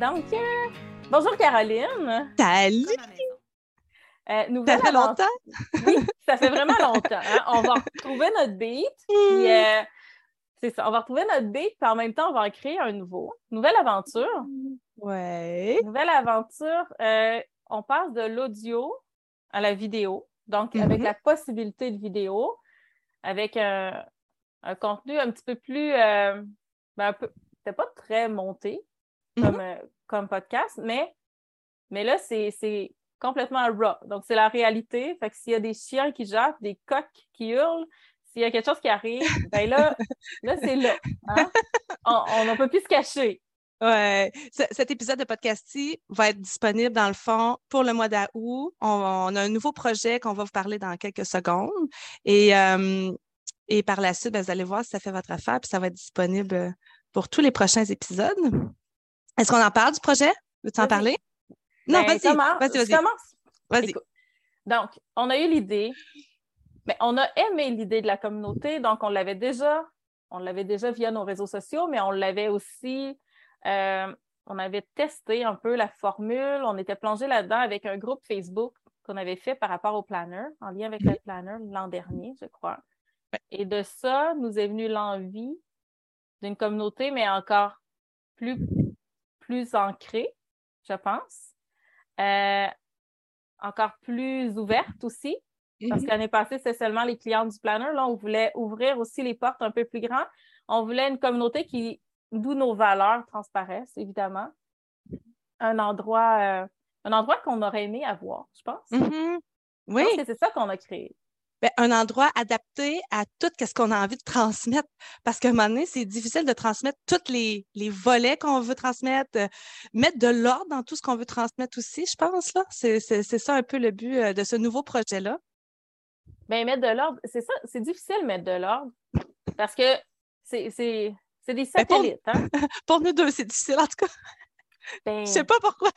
Donc, euh, bonjour Caroline. Salut! Euh, ça fait longtemps? oui, ça fait vraiment longtemps. Hein. On va retrouver notre beat. Puis, mm. euh, c'est ça, on va retrouver notre beat, puis en même temps, on va en créer un nouveau. Nouvelle aventure. Ouais. Nouvelle aventure. on passe de l'audio à la vidéo. Donc, avec mm-hmm. la possibilité de vidéo, avec un, contenu un petit peu plus. Ben, un peu, c'était pas très monté, comme, euh, comme podcast, mais, mais là, c'est complètement raw. Donc, c'est la réalité. Fait que s'il y a des chiens qui jappent, des coqs qui hurlent, s'il y a quelque chose qui arrive, ben là, là c'est là. Hein? On ne peut plus se cacher. Ouais. cet épisode de podcast va être disponible dans le fond pour le mois d'août. On, a un nouveau projet qu'on va vous parler dans quelques secondes. Et, euh, et par la suite, ben, vous allez voir si ça fait votre affaire, puis ça va être disponible pour tous les prochains épisodes. Est-ce qu'on en parle du projet? Veux-tu en parler? Non, ben, vas-y. Vas-y, vas-y. Vas-y. Donc, on a eu l'idée, mais on a aimé l'idée de la communauté, donc on l'avait déjà, on l'avait déjà via nos réseaux sociaux, mais on l'avait aussi, euh, on avait testé un peu la formule, on était plongé là-dedans avec un groupe Facebook qu'on avait fait par rapport au planner, en lien avec le planner l'an dernier, je crois. Et de ça, nous est venue l'envie d'une communauté, mais encore plus plus ancrée, je pense. Euh, encore plus ouverte aussi. Parce mhm. qu'année passée, c'était seulement les clients du planner. Là, on voulait ouvrir aussi les portes un peu plus grandes. On voulait une communauté qui, d'où nos valeurs transparaissent, évidemment. Un endroit, euh, un endroit qu'on aurait aimé avoir, je pense. Mhm. Oui. C'est ça qu'on a créé. Ben, un endroit adapté à tout ce qu'on a envie de transmettre. Parce qu'à un moment donné, c'est difficile de transmettre tous les, les volets qu'on veut transmettre, euh, mettre de l'ordre dans tout ce qu'on veut transmettre aussi, je pense. là. C'est ça un peu le but euh, de ce nouveau projet-là. Bien, mettre de l'ordre, c'est ça, c'est difficile mettre de l'ordre parce que c'est des ben, satellites. pour, hein? pour nous deux, c'est difficile en tout cas. Ben, je sais pas pourquoi.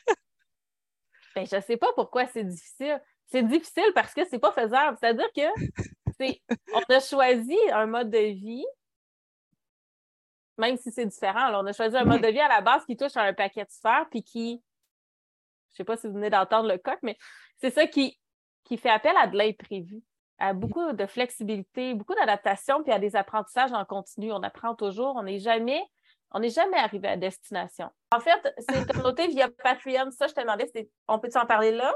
Ben, je sais pas pourquoi c'est difficile c'est difficile parce que c'est pas faisable. C'est-à-dire que on a choisi un mode de vie, même si c'est différent. on a choisi un mode de vie à la base qui touche à un paquet de sphères, puis qui, je sais pas si vous venez d'entendre le coq, mais c'est ça qui, qui fait appel à de l'imprévu, à beaucoup de flexibilité, beaucoup d'adaptation, puis à des apprentissages en continu. On apprend toujours, on n'est jamais on n'est jamais arrivé à destination. En fait, c'est communauté via Patreon. Ça, je te demandais, on peut en parler là?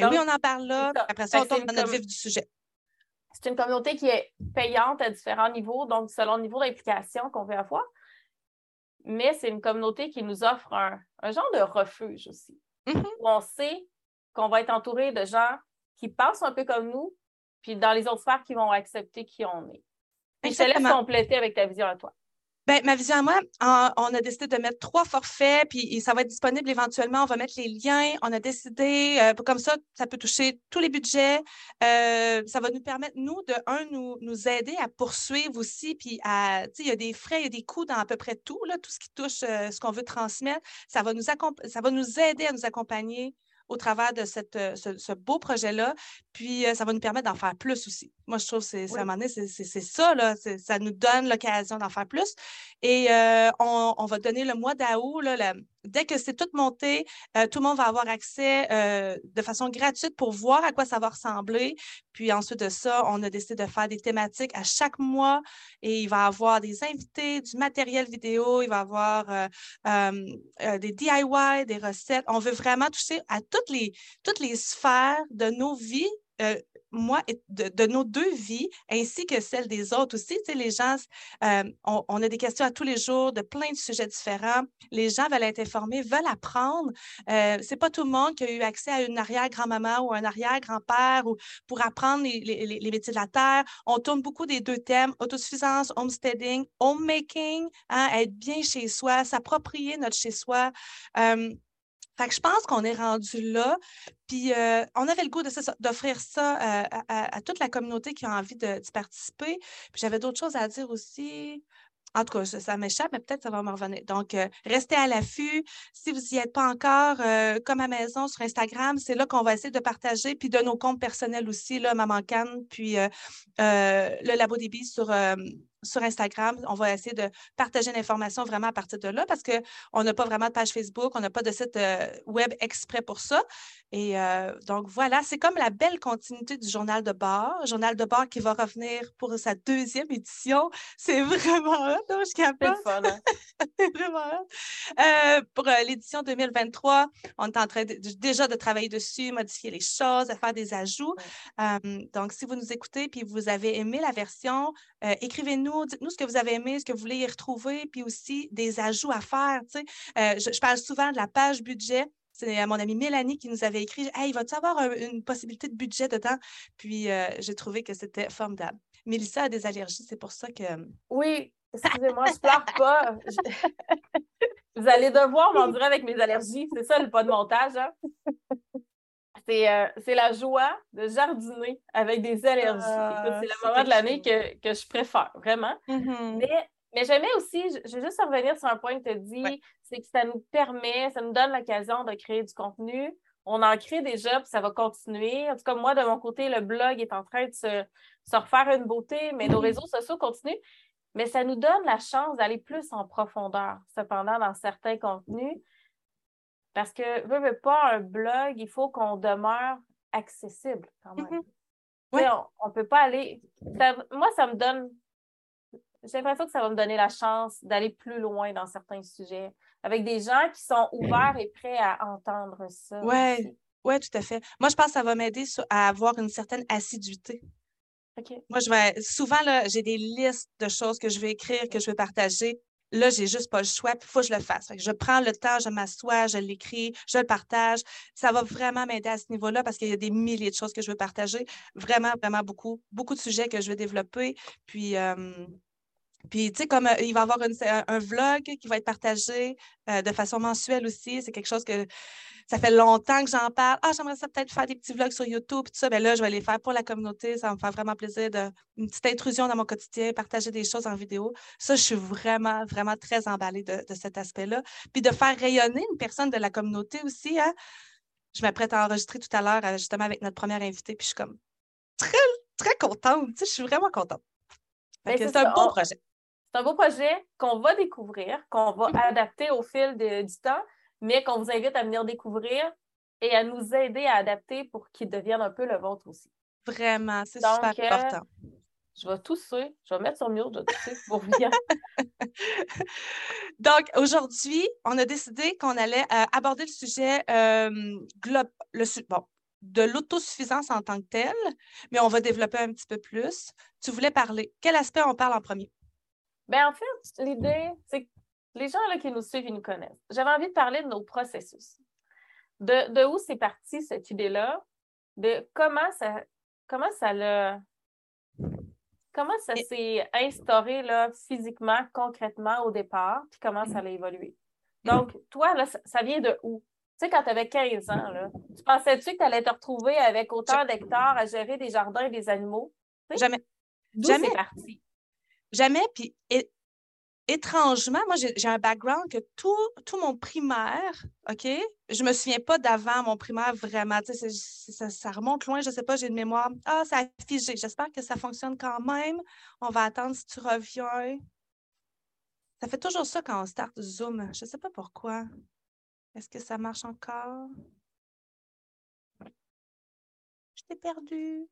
Ben oui, on en parle là. Après ça, on tombe dans notre vif du sujet. C'est une communauté qui est payante à différents niveaux, donc selon le niveau d'implication qu'on veut avoir. Mais c'est une communauté qui nous offre un, genre de refuge aussi. Mm-hmm. Où on sait qu'on va être entouré de gens qui pensent un peu comme nous, puis dans les autres sphères qui vont accepter qui on est. Puis je te laisse compléter avec ta vision à toi. Ben, ma vision à moi, on a décidé de mettre trois forfaits, puis ça va être disponible éventuellement. On va mettre les liens. On a décidé, euh, comme ça, ça peut toucher tous les budgets. Euh, ça va nous permettre, nous, de, un, nous, nous aider à poursuivre aussi, puis à, tu sais, il y a des frais, il y a des coûts dans à peu près tout, là, tout ce qui touche euh, ce qu'on veut transmettre. Ça va, nous ça va nous aider à nous accompagner au travers de cette, euh, ce, beau projet-là. Puis, euh, ça va nous permettre d'en faire plus aussi. Moi, je trouve que c'est, c'est, ça, là, ça nous donne l'occasion d'en faire plus. Et euh, on, on, va donner le mois d'août, là, dès que c'est tout monté, tout le monde va avoir accès de façon gratuite pour voir à quoi ça va ressembler. Puis ensuite de ça, on a décidé de faire des thématiques à chaque mois et il va avoir des invités, du matériel vidéo, il va avoir des DIY, des recettes. On veut vraiment toucher à toutes les, sphères de nos vies euh, moi, de, nos deux vies, ainsi que celle des autres aussi. Tu les gens, euh, on, a des questions à tous les jours de plein de sujets différents. Les gens veulent être informés, veulent apprendre. Euh, c'est pas tout le monde qui a eu accès à une arrière-grand-maman ou un arrière-grand-père ou pour apprendre les, métiers de la terre. On tourne beaucoup des deux thèmes, autosuffisance, homesteading, homemaking, hein, être bien chez soi, s'approprier notre chez-soi. Euh, fait que je pense qu'on est rendu là. Puis euh, on avait le goût d'offrir ça, euh, à, toute la communauté qui a envie d'y participer. Puis j'avais d'autres choses à dire aussi. En tout cas, ça, m'échappe, mais peut-être ça va me revenir. Donc, euh, restez à l'affût. Si vous n'y êtes pas encore, comme à maison sur Instagram, c'est là qu'on va essayer de partager, puis de nos comptes personnels aussi, là, Maman Cannes, puis le Labo des sur, sur Instagram. On va essayer de partager l'information vraiment à partir de là parce qu'on n'a pas vraiment de page Facebook, on n'a pas de site euh, web exprès pour ça. Et euh, donc voilà, c'est comme la belle continuité du journal de bord. Journal de bord qui va revenir pour sa deuxième édition. C'est vraiment hot, hein, je suis capable. C'est hein? Vraiment hot. Euh, pour l'édition 2023, on est en train déjà de travailler dessus, modifier les choses, faire des ajouts. donc, si vous nous écoutez puis vous avez aimé la version, écrivez-nous, dites-nous ce que vous avez aimé, ce que vous voulez y retrouver, puis aussi des ajouts à faire. Je, je, parle souvent de la page budget. C'est mon amie Mélanie qui nous avait écrit Hey, va-tu avoir une possibilité de budget dedans? Puis j'ai trouvé que c'était formidable. Mélissa a des allergies, c'est pour ça que. Oui, excusez-moi, je pleure pas. Vous allez devoir m'endurer avec mes allergies. C'est ça le pas de montage. Hein? Euh, c'est la joie de jardiner avec des allergies. Ah, c'est le moment de l'année que, que, je préfère, vraiment. Mm-hmm. Mais, mais j'aimais aussi, je, vais juste revenir sur un point que tu as dit, c'est que ça nous permet, ça nous donne l'occasion de créer du contenu. On en crée déjà, puis ça va continuer. En tout cas, moi, de mon côté, le blog est en train de se, se refaire une beauté, mais nos mm-hmm. réseaux sociaux continuent. Mais ça nous donne la chance d'aller plus en profondeur, cependant, dans certains contenus. Parce que, veux, veux pas, un blog, il faut qu'on demeure accessible quand même. Mm-hmm. On ne peut pas aller. moi, ça me donne. J'ai l'impression que ça va me donner la chance d'aller plus loin dans certains sujets, avec des gens qui sont ouverts et prêts à entendre ça. Oui, ouais, tout à fait. Moi, je pense que ça va m'aider à avoir une certaine assiduité. Moi, je vais souvent, j'ai des listes de choses que je vais écrire, que je vais partager. Là, j'ai juste pas le choix, il faut que je le fasse. je prends le temps, je m'assois, je l'écris, je le partage. Ça va vraiment m'aider à ce niveau-là parce qu'il y a des milliers de choses que je veux partager. Vraiment, vraiment beaucoup, beaucoup de sujets que je veux développer. Puis, puis, tu sais, comme il va y avoir un, vlog qui va être partagé de façon mensuelle aussi, c'est quelque chose que ça fait longtemps que j'en parle. Ah, j'aimerais ça peut-être faire des petits vlogs sur YouTube, tout ça. Bien là, je vais les faire pour la communauté. Ça va me faire vraiment plaisir de une petite intrusion dans mon quotidien, partager des choses en vidéo. Ça, je suis vraiment, vraiment très emballée de, cet aspect-là. Puis de faire rayonner une personne de la communauté aussi. Hein? Je m'apprête à enregistrer tout à l'heure, euh, justement, avec notre première invitée. Puis je suis comme très, très contente. Tu sais, je suis vraiment contente. Ben, c'est un beau projet. C'est un beau projet qu'on va découvrir, qu'on va mm-hmm. adapter au fil du temps mais qu'on vous invite à venir découvrir et à nous aider à adapter pour qu'il devienne un peu le vôtre aussi. Vraiment, c'est super euh, important. je vais tousser, je vais mettre sur mute, je vais tousser pour bien. Donc, aujourd'hui, on a décidé qu'on allait euh, aborder le sujet euh, le, bon, de l'autosuffisance en tant que telle, mais on va développer un petit peu plus. Tu voulais parler. Quel aspect on parle en premier? Bien, en fait, l'idée, c'est que les gens là, qui nous suivent, ils nous connaissent. J'avais envie de parler de nos processus. De, où c'est parti cette idée-là, de comment ça, comment ça comment ça s'est instauré là, physiquement, concrètement au départ, puis comment ça a évolué? Donc, toi, là, ça, vient de où? Tu sais, quand tu avais 15 ans, là, tu pensais-tu que tu allais te retrouver avec autant d'hectares à gérer des jardins et des animaux? Jamais. Jamais. parti? Jamais. Puis étrangement, moi, j'ai un background que tout, tout mon primaire, OK? Je me souviens pas d'avant mon primaire vraiment. Ça, remonte loin, je sais pas, j'ai une mémoire. Ah, ça a figé. J'espère que ça fonctionne quand même. On va attendre si tu reviens. Ça fait toujours ça quand on start Zoom. Je sais pas pourquoi. Est-ce que ça marche encore? Je t'ai perdu.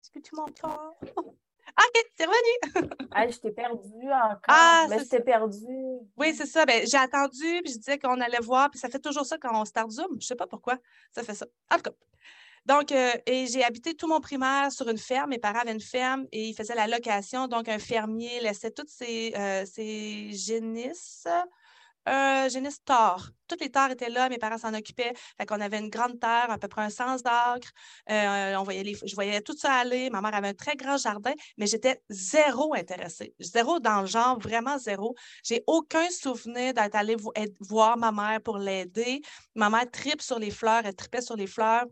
Est-ce que tu m'entends? OK, c'est revenu. je t'ai perdu encore. Ah, mais je t'ai perdu. Oui, c'est ça. Ben, j'ai attendu, puis je disais qu'on allait voir, puis ça fait toujours ça quand on start Zoom. Je ne sais pas pourquoi ça fait ça. En tout cas. Donc, euh, et j'ai habité tout mon primaire sur une ferme. Mes parents avaient une ferme et ils faisaient la location. Donc, un fermier laissait toutes ses, euh, ses génisses un génisse tard. Toutes les terres étaient là, mes parents s'en occupaient. Fait qu'on avait une grande terre, à peu près un sens d'acre. Euh, on voyait je voyais tout ça aller. Ma mère avait un très grand jardin, mais j'étais zéro intéressée. Zéro dans le genre, vraiment zéro. J'ai aucun souvenir d'être allée voir ma mère pour l'aider. Ma mère tripe sur les fleurs, elle tripait sur les fleurs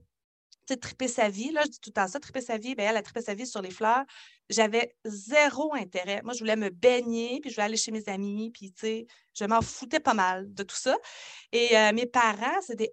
triper sa vie, là, je dis tout le temps ça, triper sa vie, bien, elle a trippé sa vie sur les fleurs. J'avais zéro intérêt. Moi, je voulais me baigner, puis je voulais aller chez mes amis, puis, tu sais, je m'en foutais pas mal de tout ça. Et euh, mes parents, c'est des,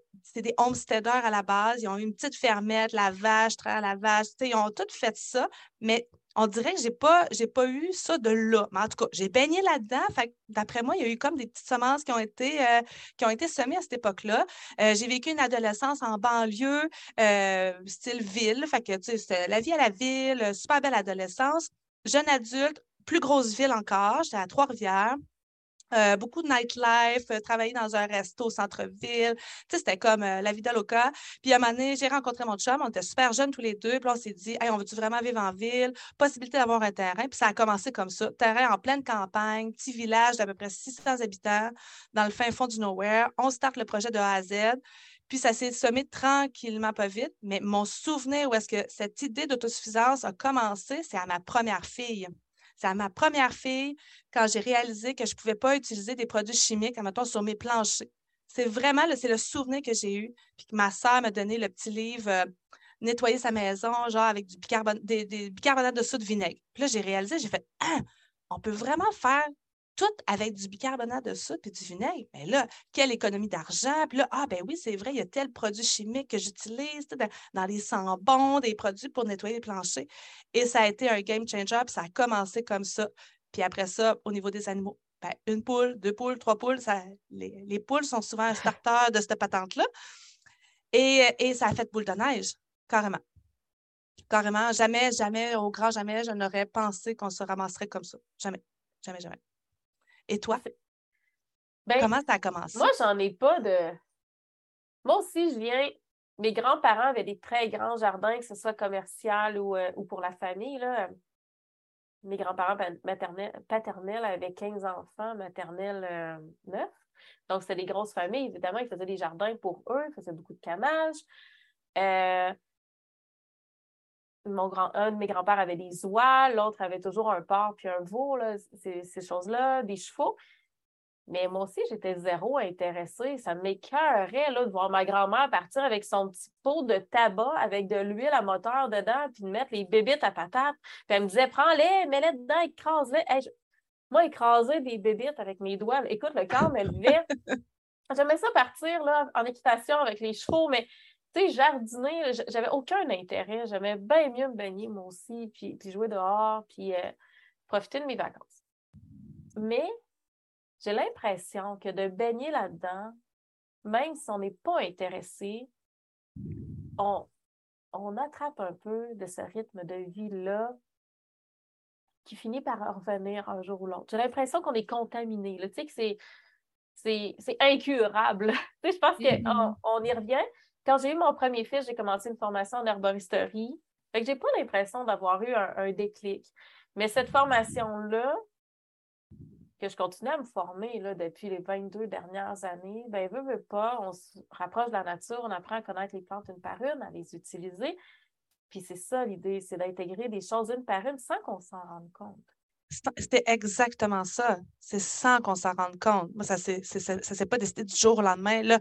homesteaders à la base. Ils ont eu une petite fermette, la vache, la vache, tu sais, ils ont tout fait ça, mais on dirait que j'ai pas, pas eu ça de là. Mais en tout cas, j'ai baigné là-dedans. d'après moi, il y a eu comme des petites semences qui ont été, euh, qui ont été semées à cette époque-là. Euh, j'ai vécu une adolescence en banlieue, euh, style ville. Fait que, c'était la vie à la ville, super belle adolescence. Jeune adulte, plus grosse ville encore. J'étais à Trois-Rivières. Euh, beaucoup de nightlife, euh, travailler dans un resto au centre-ville. Tu sais, c'était comme euh, la vida loca. Puis à un moment donné, j'ai rencontré mon chum, on était super jeunes tous les deux. Puis on s'est dit, hey, on veut-tu vraiment vivre en ville? Possibilité d'avoir un terrain. Puis ça a commencé comme ça. Terrain en pleine campagne, petit village d'à peu près 600 habitants dans le fin fond du nowhere. On start le projet de A à Z. Puis ça s'est semé tranquillement, pas vite. Mais mon souvenir où est-ce que cette idée d'autosuffisance a commencé, c'est à ma première fille. C'est à ma première fille quand j'ai réalisé que je ne pouvais pas utiliser des produits chimiques, admettons, sur mes planchers. C'est vraiment c'est le souvenir que j'ai eu. Puis ma soeur m'a donné le petit livre euh, Nettoyer sa maison, genre avec du des, bicarbonate de soude vinaigre. Puis là, j'ai réalisé, j'ai fait Ah, on peut vraiment faire tout avec du bicarbonate de soude et du vinaigre. Mais là, quelle économie d'argent. Puis là, ah ben oui, c'est vrai, il y a tel produit chimique que j'utilise dans, les sambons, des produits pour nettoyer les planchers. Et ça a été un game changer, puis ça a commencé comme ça. Puis après ça, au niveau des animaux, ben, une poule, deux poules, trois poules, ça, les, poules sont souvent un starter de cette patente-là. Et, et ça a fait boule de neige, carrément. Carrément, jamais, jamais, au grand jamais, je n'aurais pensé qu'on se ramasserait comme ça. Jamais, jamais, jamais. Et toi? Ben, Comment ça a commencé? Moi, j'en ai pas de. Moi aussi, je viens. Mes grands-parents avaient des très grands jardins, que ce soit commercial ou, euh, ou pour la famille. Là. Mes grands-parents paternels, avaient 15 enfants, maternels 9. Euh, Donc, c'était des grosses familles. Évidemment, ils faisaient des jardins pour eux, ils faisaient beaucoup de camage. Euh, mon grand, un de mes grands-pères avait des oies, l'autre avait toujours un porc puis un veau, ces, choses-là, des chevaux. Mais moi aussi, j'étais zéro intéressée. Ça m'écœurait de voir ma grand-mère partir avec son petit pot de tabac avec de l'huile à moteur dedans, puis de mettre les bébites à patates. Puis elle me disait, prends-les, mets-les dedans, écrase-les. Moi, écraser des bébites avec mes doigts, écoute, le corps me levait. J'aimais ça partir là, en équitation avec les chevaux, mais tu sais, jardiner, j'avais aucun intérêt. J'aimais bien mieux me baigner, moi aussi, puis, puis jouer dehors, puis euh, profiter de mes vacances. Mais j'ai l'impression que de baigner là-dedans, même si on n'est pas intéressé, on, on attrape un peu de ce rythme de vie-là qui finit par revenir un jour ou l'autre. J'ai l'impression qu'on est contaminé. Tu sais que c'est c'est incurable. je pense qu'on mm-hmm. on y revient, quand j'ai eu mon premier fils, j'ai commencé une formation en herboristerie. Fait que j'ai pas l'impression d'avoir eu un, déclic. Mais cette formation-là, que je continue à me former là, depuis les 22 dernières années, ben veut, veut pas, on se rapproche de la nature, on apprend à connaître les plantes une par une, à les utiliser. Puis c'est ça l'idée, c'est d'intégrer des choses une par une sans qu'on s'en rende compte. C'était exactement ça. C'est sans qu'on s'en rende compte. Moi, ça ne s'est pas décidé du jour au lendemain. Là,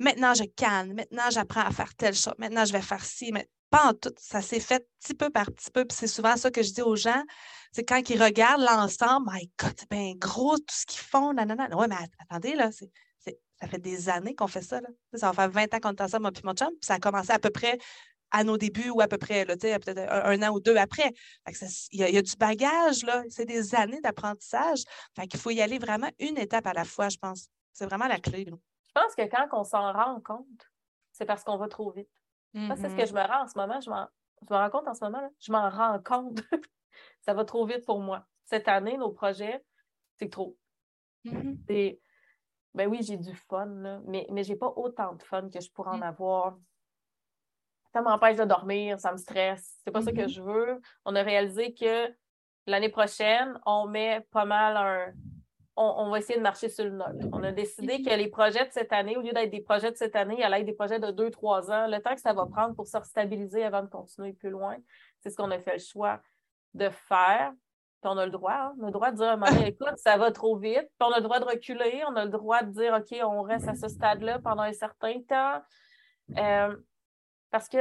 maintenant je canne, maintenant j'apprends à faire telle chose, maintenant je vais faire ci, mais pas en tout. Ça s'est fait petit peu par petit peu. Puis c'est souvent ça que je dis aux gens. C'est quand ils regardent l'ensemble, my God, c'est bien gros tout ce qu'ils font. Nanana. Ouais, mais attendez, là, c'est, ça fait des années qu'on fait ça. Là. Ça va faire 20 ans qu'on est ensemble, moi puis mon chum. Puis ça a commencé à peu près à nos débuts ou à peu près, peut-être un, an ou deux après. Il y, a du bagage, là. C'est des années d'apprentissage. Fait qu'il faut y aller vraiment une étape à la fois, je pense. C'est vraiment la clé. Je pense que quand on s'en rend compte, c'est parce qu'on va trop vite. c'est ce que mm-hmm. je me rends en ce moment. Je, me rends compte en ce moment. Je m'en rends compte. ça va trop vite pour moi. Cette année, nos projets, c'est trop. Mm-hmm. Ben oui, j'ai du fun, mais, mais j'ai pas autant de fun que je pourrais en mm. avoir. Ça m'empêche de dormir, ça me stresse. C'est pas ça que mm-hmm. je veux. On a réalisé que l'année prochaine, on met pas mal un, on, va essayer de marcher sur le nôtre. On a décidé que les projets de cette année, au lieu d'être des projets de cette année, il allait être des projets de deux, trois ans. Le temps que ça va prendre pour se stabiliser avant de continuer plus loin, c'est ce qu'on a fait le choix de faire. Puis on a le droit, hein. on a le droit de dire, écoute, ça va trop vite. Puis on a le droit de reculer, on a le droit de dire, OK, on reste à ce stade-là pendant un certain temps. Euh, parce qu'il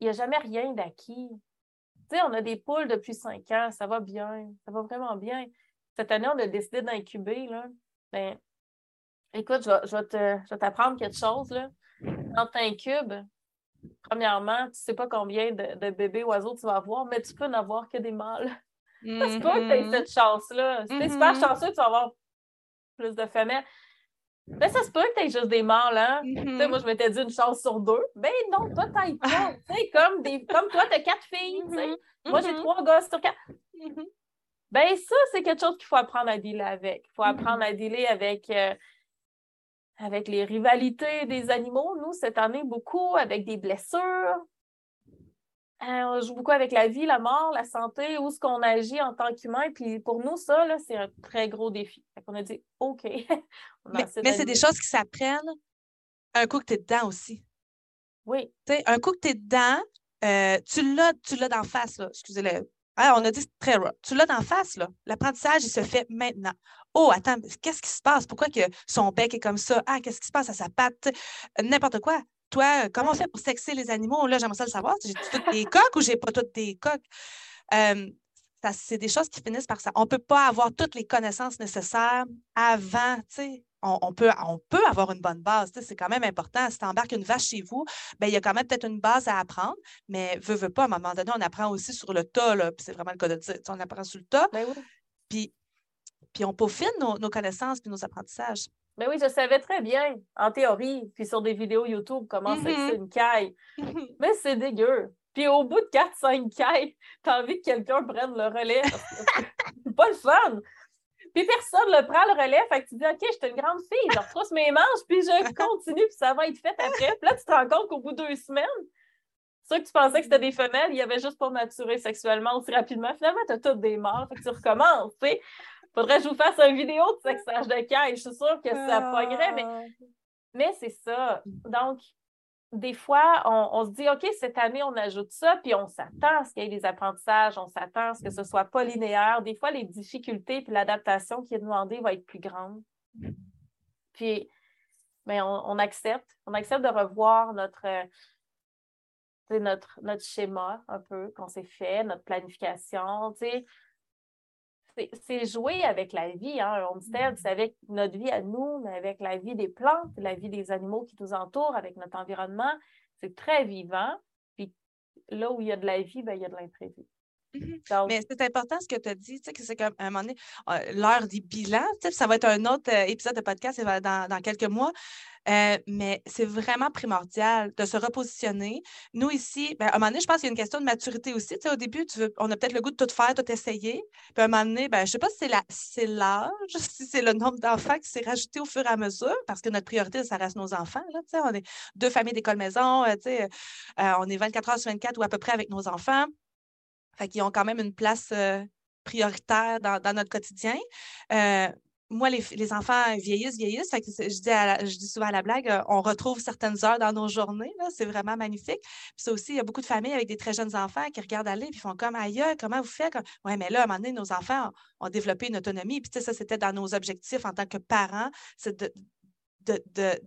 n'y a jamais rien d'acquis. Tu sais, on a des poules depuis cinq ans, ça va bien, ça va vraiment bien cette année, on a décidé d'incuber. Ben, écoute, je vais, je vais t'apprendre quelque chose. Là. Quand tu incubes, premièrement, tu ne sais pas combien de, bébés oiseaux tu vas avoir, mais tu peux n'avoir que des mâles. Ça se peut que tu aies cette chance-là. Si tu es super chanceux, tu vas avoir plus de femelles. Mais ça se peut que tu aies juste des mâles, hein? Moi, je m'étais dit une chance sur deux. Ben non, peut-être pas. comme, des, comme toi, tu as quatre filles. Moi, j'ai trois gosses sur quatre. Ben ça, c'est quelque chose qu'il faut apprendre à dealer avec. Il faut apprendre à dealer avec, euh, avec les rivalités des animaux. Nous, cette année, beaucoup avec des blessures. Euh, on joue beaucoup avec la vie, la mort, la santé, où est-ce qu'on agit en tant qu'humain. Puis pour nous, ça, c'est un très gros défi. On a dit OK. mais, c'est des choses qui s'apprennent un coup que tu es dedans aussi. Oui. un coup que tu es dedans, euh, tu l'as d'en face, Excusez-le. On a dit très rare. Tu l'as d'en face, là. L'apprentissage, il se fait maintenant. Oh, attends, qu'est-ce qui se passe? Pourquoi que son bec est comme ça? Ah, qu'est-ce qui se passe à sa patte? N'importe quoi. Toi, comment on fait pour sexer les animaux? Là, j'aimerais ça le savoir. J'ai toutes des coques ou j'ai pas toutes des coques? c'est des choses qui finissent par ça. On ne peut pas avoir toutes les connaissances nécessaires avant, tu sais. On, peut, on peut avoir une bonne base, c'est quand même important. Si tu embarques une vache chez vous, ben, il y a quand même peut-être une base à apprendre, mais veut, veut pas, à un moment donné, on apprend aussi sur le tas, puis c'est vraiment le cas de dire, on apprend sur le tas. Ben puis, puis on peaufine nos, nos connaissances puis nos apprentissages. Mais oui, je savais très bien, en théorie, puis sur des vidéos YouTube, comment c'est mm-hmm. une caille. Mais c'est dégueu. Puis au bout de 4-5 cailles, t'as envie que quelqu'un prenne le relais. c'est pas le fun. Puis personne ne prend le relais. Fait que tu dis, OK, je suis une grande fille, je retrousse mes manches, puis je continue, puis ça va être fait après. Puis là, tu te rends compte qu'au bout de deux semaines, ceux que tu pensais que c'était des femelles, il y avait juste pour maturé sexuellement aussi rapidement. Finalement, tu as toutes des mâles. Fait que tu recommences, tu sais. Faudrait que je vous fasse une vidéo de sexage de caille. Je suis sûre que ça pognerait, mais, ah. mais c'est ça. Donc, des fois, on, se dit, OK, cette année, on ajoute ça, puis on s'attend à ce qu'il y ait des apprentissages, on s'attend à ce que ce soit pas linéaire. Des fois, les difficultés puis l'adaptation qui est demandée va être plus grande. Puis, mais on, accepte. On accepte de revoir notre, notre, schéma un peu qu'on s'est fait, notre planification. C'est jouer avec la vie. Hein. On dit c'est avec notre vie à nous, mais avec la vie des plantes, la vie des animaux qui nous entourent, avec notre environnement. C'est très vivant. Puis là où il y a de la vie, ben, il y a de l'imprévu. Mm-hmm. Mais c'est important ce que tu as dit, tu sais, que c'est comme un moment donné, euh, l'heure des bilans, ça va être un autre euh, épisode de podcast dans, dans quelques mois. Euh, mais c'est vraiment primordial de se repositionner. Nous, ici, ben, à un moment donné, je pense qu'il y a une question de maturité aussi. Tu sais, au début, tu veux, on a peut-être le goût de tout faire, tout essayer. Puis à un moment donné, ben, je ne sais pas si c'est l'âge, si c'est le nombre d'enfants qui s'est rajouté au fur et à mesure, parce que notre priorité, ça reste nos enfants. Là, tu sais, on est deux familles d'école-maison, tu sais, on est 24 heures sur 24 ou à peu près avec nos enfants. Fait qu'ils ont quand même une place euh, prioritaire dans, notre quotidien. Euh, moi, les, enfants vieillissent, vieillissent. Fait que je, dis souvent à la blague, euh, on retrouve certaines heures dans nos journées. C'est vraiment magnifique. Puis ça aussi, il y a beaucoup de familles avec des très jeunes enfants qui regardent aller et font comme aïe, comment vous faites? Oui, mais là, à un moment donné, nos enfants ont, développé une autonomie. Puis ça, c'était dans nos objectifs en tant que parents, c'est de,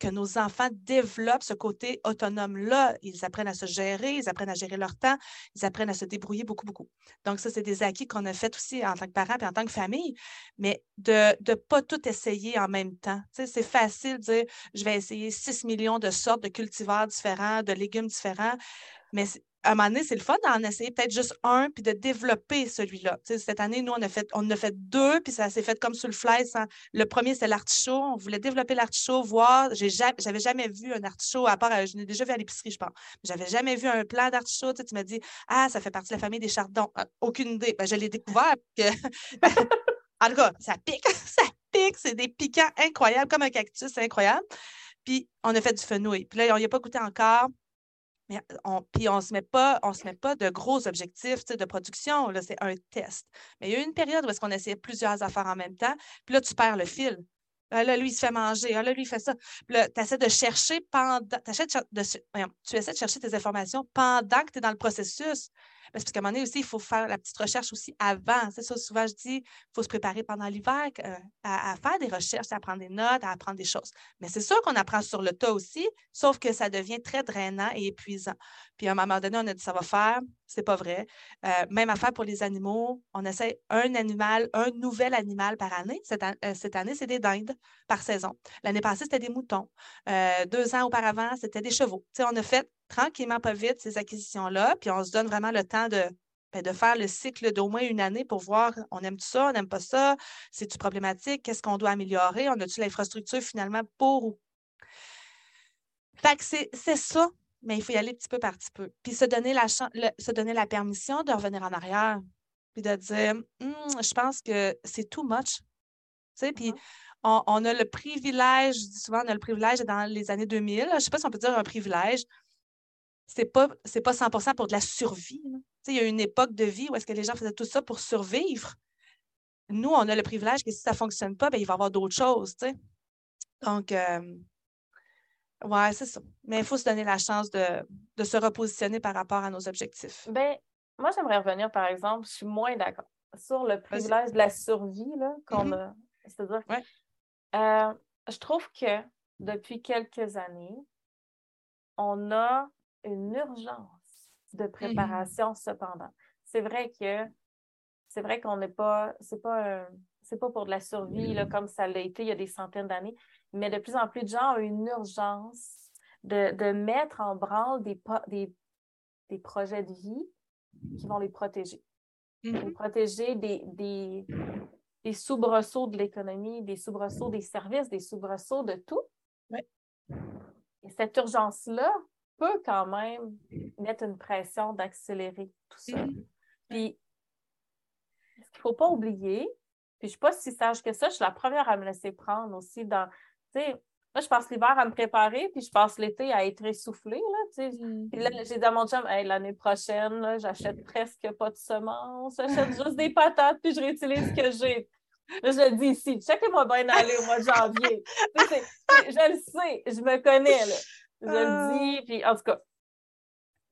que nos enfants développent ce côté autonome-là. Ils apprennent à se gérer, ils apprennent à gérer leur temps, ils apprennent à se débrouiller beaucoup, beaucoup. Donc, ça, c'est des acquis qu'on a fait aussi en tant que parents et en tant que famille, mais de ne pas tout essayer en même temps. C'est facile de dire, je vais essayer 6 millions de sortes de cultivars différents, de légumes différents, mais à un moment donné, c'est le fun d'en essayer peut-être juste un, puis de développer celui-là. cette année, nous, on a fait, on a fait deux, puis ça s'est fait comme sur le fly. Le premier, c'est l'artichaut. On voulait développer l'artichaut, voir. J'avais jamais vu un artichaut, à part, euh, je l'ai déjà vu à l'épicerie, je pense. J'avais jamais vu un plant d'artichaut. Tu, m'as dit, ah, ça fait partie de la famille des chardons. Ah, aucune idée. Ben, je l'ai découvert. en tout cas, ça pique, ça pique. C'est des piquants incroyables, comme un cactus, c'est incroyable. Puis, on a fait du fenouil. Puis là, on n'y a pas goûté encore. Mais on, puis on ne se met pas, de gros objectifs de production. c'est un test. Mais il y a eu une période où est-ce qu'on essayait plusieurs affaires en même temps. Puis là, tu perds le fil. Ah, là, lui, il se fait manger. Ah, là, lui, il fait ça. De chercher pendant. De, tu essaies de chercher tes informations pendant que tu es dans le processus. Parce qu'à un moment donné aussi, il faut faire la petite recherche aussi avant. C'est ça, souvent, je dis, il faut se préparer pendant l'hiver euh, à, faire des recherches, à prendre des notes, à apprendre des choses. Mais c'est sûr qu'on apprend sur le tas aussi, sauf que ça devient très drainant et épuisant. Puis à un moment donné, on a dit, ça va faire, c'est pas vrai. Euh, même affaire pour les animaux. On essaie un animal, un nouvel animal par année. Cette, euh, année, c'est des dindes par saison. L'année passée, c'était des moutons. Euh, deux ans auparavant, c'était des chevaux. on a fait tranquillement, pas vite, ces acquisitions-là, puis on se donne vraiment le temps de, ben, de faire le cycle d'au moins une année pour voir on aime tout ça, on n'aime pas ça, c'est-tu problématique, qu'est-ce qu'on doit améliorer, on a-tu l'infrastructure finalement pour. Que c'est ça, mais il faut y aller petit peu par petit peu. Puis se donner la, se donner la permission de revenir en arrière, puis de dire «Hum, je pense que c'est too much. Tu sais, puis mm-hmm. on, a le privilège, je dis souvent, on a le privilège dans les années 2000, je ne sais pas si on peut dire un privilège, c'est pas, pas 100% pour de la survie. Il y a une époque de vie où est-ce que les gens faisaient tout ça pour survivre. Nous, on a le privilège que si ça ne fonctionne pas, ben, il va y avoir d'autres choses. Donc, euh, ouais, c'est ça. Mais il faut se donner la chance de, se repositionner par rapport à nos objectifs. Ben, moi, j'aimerais revenir, par exemple, je suis moins d'accord sur le privilège de la survie qu'on mm-hmm. a. C'est-à-dire euh, je trouve que depuis quelques années, on a une urgence de mmh préparation cependant. C'est vrai que c'est vrai qu'on n'est pas, c'est pas c'est pas pour de la survie là, comme ça l'a été il y a des centaines d'années, mais de plus en plus de gens ont une urgence de, mettre en branle des, des, des, projets de vie qui vont les protéger. Les mmh protéger des, des, des soubresauts de l'économie, des soubresauts des services, des soubresauts de tout. Et cette urgence-là, peut quand même mettre une pression d'accélérer tout ça. Mm-hmm. Puis, ce qu'il ne faut pas oublier, puis je ne suis pas si sage que ça, je suis la première à me laisser prendre aussi dans, sais, Moi, je passe l'hiver à me préparer, puis je passe l'été à être essoufflée. Là, mm-hmm. Puis là, j'ai dit à mon chum, l'année prochaine, j'achète presque pas de semences, j'achète juste des patates, puis je réutilise ce que j'ai. Là, je le dis ici, checkez-moi bien aller au mois de janvier. je le sais, je me connais. Là. Je le ah. dis, puis en tout cas.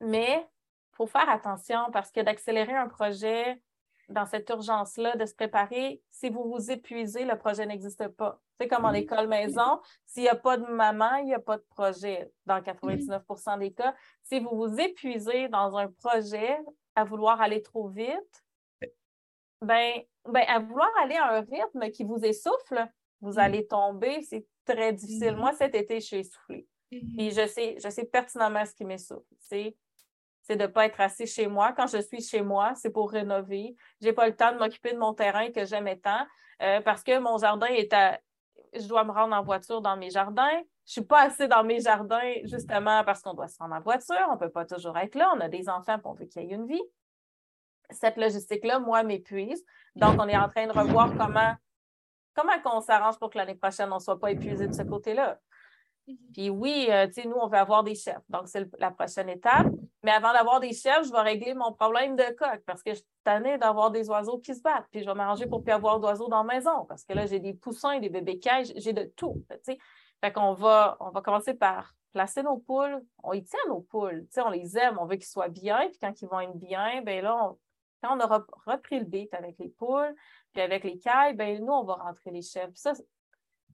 Mais il faut faire attention parce que d'accélérer un projet dans cette urgence-là, de se préparer, si vous vous épuisez, le projet n'existe pas. C'est comme en école maison, s'il n'y a pas de maman, il n'y a pas de projet dans 99% des cas. Si vous vous épuisez dans un projet à vouloir aller trop vite, ben, ben à vouloir aller à un rythme qui vous essouffle, vous mm. allez tomber, c'est très difficile. Mm-hmm. Moi, cet été, je suis essoufflée. Puis mm-hmm. je sais, je sais pertinemment ce qui m'essouffle. C'est, c'est de ne pas être assis chez moi. Quand je suis chez moi, c'est pour rénover. Je n'ai pas le temps de m'occuper de mon terrain que j'aimais tant euh, parce que mon jardin est à. Je dois me rendre en voiture dans mes jardins. Je ne suis pas assez dans mes jardins justement parce qu'on doit se rendre en voiture. On ne peut pas toujours être là. On a des enfants et on veut qu'il y ait une vie. Cette logistique-là, moi, m'épuise. Donc, on est en train de revoir comment comment on s'arrange pour que l'année prochaine, on ne soit pas épuisé de ce côté-là. Mhm. Puis oui, euh, tu sais, nous, on veut avoir des chefs. Donc, c'est la prochaine étape. Mais avant d'avoir des chefs, je vais régler mon problème de coq parce que je suis tannée d'avoir des oiseaux qui se battent. Puis je vais m'arranger pour plus avoir d'oiseaux dans la maison parce que là, j'ai des poussins, des bébés cages, j'ai de tout. Tu. Fait qu'on va, on va commencer par placer nos poules. On y tient nos poules. On les aime, on veut qu'ils soient bien. Puis quand ils vont être bien, ben là, quand on aura repris le beat avec les poules, puis avec les cailles, ben nous, on va rentrer les chefs. ça,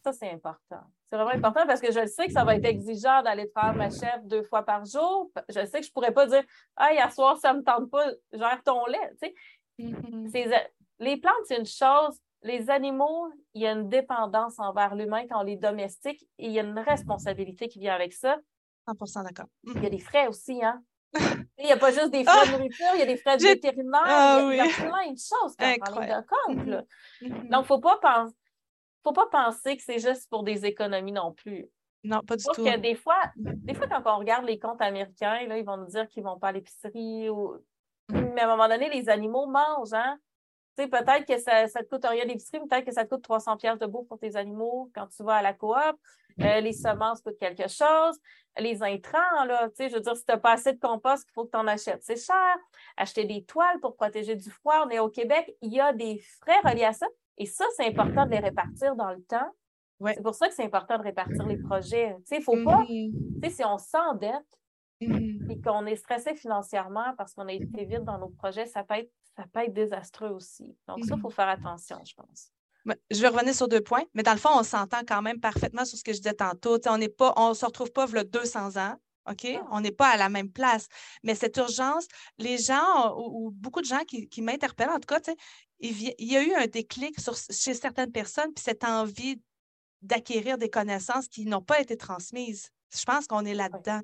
ça, c'est important. C'est vraiment important parce que je sais que ça va être exigeant d'aller faire ma chef deux fois par jour. Je sais que je ne pourrais pas dire Ah, hier soir, ça ne me tente pas, gère ton lait. Mm-hmm. Les plantes, c'est une chose. Les animaux, il y a une dépendance envers l'humain quand on les domestique et il y a une responsabilité qui vient avec ça. 100% d'accord. Il y a des frais aussi, hein? il n'y a pas juste des frais de ah! nourriture, il y a des frais de vétérinaire, ah il, y a, plein de choses quand on de compte. Mm-hmm. Mm-hmm. Donc, il ne faut pas penser faut pas penser que c'est juste pour des économies non plus. Non, pas du tout. que des fois, des fois, quand on regarde les comptes américains, là, ils vont nous dire qu'ils ne vont pas à l'épicerie. Ou... Mais à un moment donné, les animaux mangent, hein? Tu sais, peut-être que ça ne te coûte rien d'épicerie, peut-être que ça te coûte 300 pièces de bouffe pour tes animaux quand tu vas à la coop. Euh, les semences coûtent quelque chose. Les intrants, là, tu sais, je veux dire, si tu n'as pas assez de compost, il faut que tu en achètes. C'est cher. Acheter des toiles pour protéger du froid. On est au Québec, il y a des frais reliés à ça. Et ça, c'est important de les répartir dans le temps. C'est pour ça que c'est important de répartir les projets. Il ne faut pas, mm-hmm. si on s'endette mm-hmm. et qu'on est stressé financièrement parce qu'on a été vite dans nos projets, ça peut être, ça peut être désastreux aussi. Donc, ça, il faut mm-hmm. faire attention, je pense. Je vais revenir sur deux points, mais dans le fond, on s'entend quand même parfaitement sur ce que je disais tantôt. on ne se retrouve pas le 200 ans. OK? Ah. On n'est pas à la même place. Mais cette urgence, les gens, ou, beaucoup de gens qui, m'interpellent, en tout cas, il, y a eu un déclic chez certaines personnes, puis cette envie d'acquérir des connaissances qui n'ont pas été transmises. Je pense qu'on est là-dedans.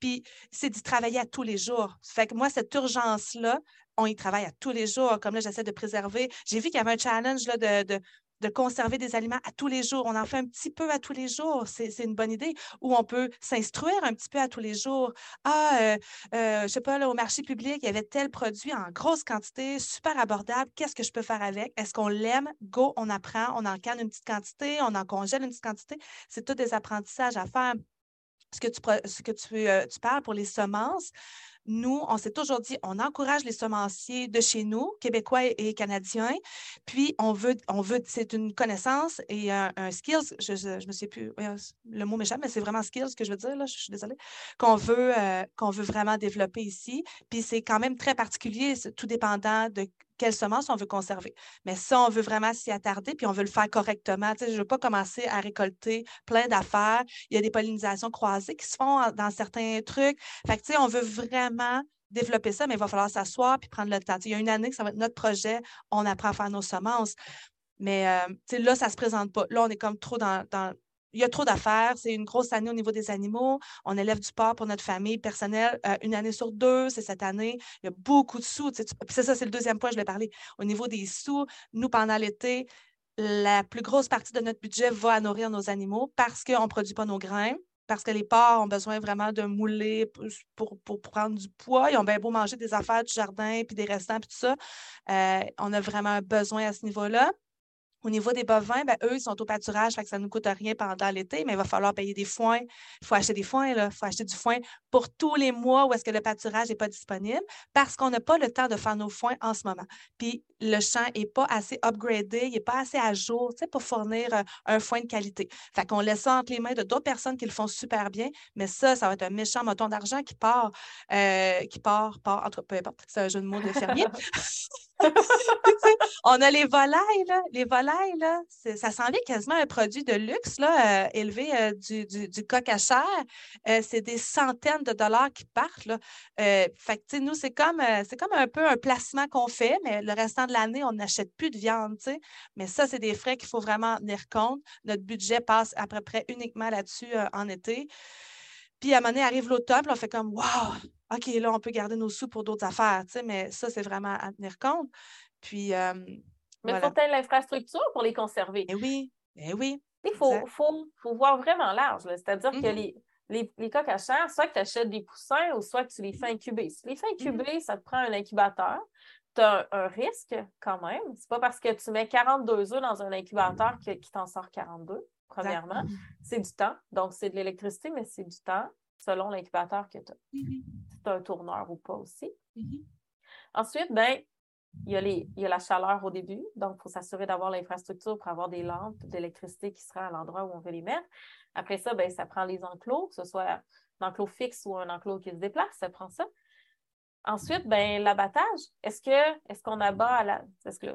Puis c'est d'y travailler à tous les jours. Fait que moi, cette urgence-là, on y travaille à tous les jours. Comme là, j'essaie de préserver. J'ai vu qu'il y avait un challenge là, de, de conserver des aliments à tous les jours. On en fait un petit peu à tous les jours. C'est une bonne idée. Ou on peut s'instruire un petit peu à tous les jours. Ah, euh, euh, je ne sais pas, là, au marché public, il y avait tel produit en grosse quantité, super abordable. Qu'est-ce que je peux faire avec? Est-ce qu'on l'aime? Go, on apprend. On en canne une petite quantité, on en congèle une petite quantité. C'est tous des apprentissages à faire. Ce que tu, ce que tu, euh, tu parles pour les semences, nous, on s'est toujours dit, on encourage les semenciers de chez nous, québécois et, canadiens, puis on veut, on veut, c'est une connaissance et un, skills, je ne me sais plus, le mot m'échappe, mais c'est vraiment skills que je veux dire, là, je, suis désolée, qu'on veut, euh, qu'on veut vraiment développer ici. Puis c'est quand même très particulier, tout dépendant de quelle semence on veut conserver. Mais ça, on veut vraiment s'y attarder, puis on veut le faire correctement. je ne veux pas commencer à récolter plein d'affaires. Il y a des pollinisations croisées qui se font dans certains trucs. Fait que, on veut vraiment développer ça, mais il va falloir s'asseoir puis prendre le temps. il y a une année que ça va être notre projet, on apprend à faire nos semences. Mais euh, là, ça ne se présente pas. Là, on est comme trop dans, il y a trop d'affaires. C'est une grosse année au niveau des animaux. On élève du porc pour notre famille personnelle euh, une année sur deux. C'est cette année. Il y a beaucoup de sous. c'est ça, c'est le deuxième point, je vais parler. Au niveau des sous, nous, pendant l'été, la plus grosse partie de notre budget va à nourrir nos animaux parce qu'on ne produit pas nos grains parce que les porcs ont besoin vraiment de mouler pour, prendre du poids. Ils ont bien beau manger des affaires du jardin, puis des restants, puis tout ça. Euh, on a vraiment besoin à ce niveau-là. Au niveau des bovins, ben, eux, ils sont au pâturage, fait que ça ne nous coûte rien pendant l'été, mais il va falloir payer des foins. Il faut acheter des foins, il faut acheter du foin pour tous les mois où est-ce que le pâturage n'est pas disponible parce qu'on n'a pas le temps de faire nos foins en ce moment. Puis le champ n'est pas assez upgradé, il n'est pas assez à jour pour fournir euh, un foin de qualité. Fait qu'on laisse ça entre les mains de d'autres personnes qui le font super bien, mais ça, ça va être un méchant moton d'argent qui part, euh, qui part, part, entre, peu importe, c'est un jeu de mots de fermier. on a les volailles, là. Les volailles, ça s'en vient quasiment un produit de luxe, là, euh, élevé euh, du, du, coq à chair. Euh, c'est des centaines de dollars qui partent, là. que, nous, c'est comme, comme un peu un placement qu'on fait, mais le restant de l'année, on n'achète plus de viande. Mais ça, c'est des frais qu'il faut vraiment tenir compte. Notre budget passe à peu près uniquement là-dessus en été. Puis à un moment donné, arrive l'automne, on fait comme Wow, OK, là, on peut garder nos sous pour d'autres affaires, mais ça, c'est vraiment à tenir compte. Puis. Mais il faut peut l'infrastructure pour les conserver. Eh oui, eh oui. Il faut, faut, faut, voir vraiment large. C'est-à-dire que mmh les, les, les, coques à chair, soit que tu achètes des poussins ou soit que tu les fais incuber. Si tu les fais mmh incuber, ça te prend un incubateur. Tu as un, risque quand même. C'est pas parce que tu mets 42 œufs dans un incubateur qu'il t'en sort 42 premièrement. C'est du temps. Donc, c'est de l'électricité, mais c'est du temps selon l'incubateur que tu as. Mm-hmm. Si tu as un tourneur ou pas aussi. Ensuite, ben, il y, a les, il y a la chaleur au début, donc il faut s'assurer d'avoir l'infrastructure pour avoir des lampes d'électricité qui sera à l'endroit où on veut les mettre. Après ça, ben, ça prend les enclos, que ce soit un enclos fixe ou un enclos qui se déplace, ça prend ça. Ensuite, ben, l'abattage. Est-ce que est-ce qu'on abat à la. Est-ce que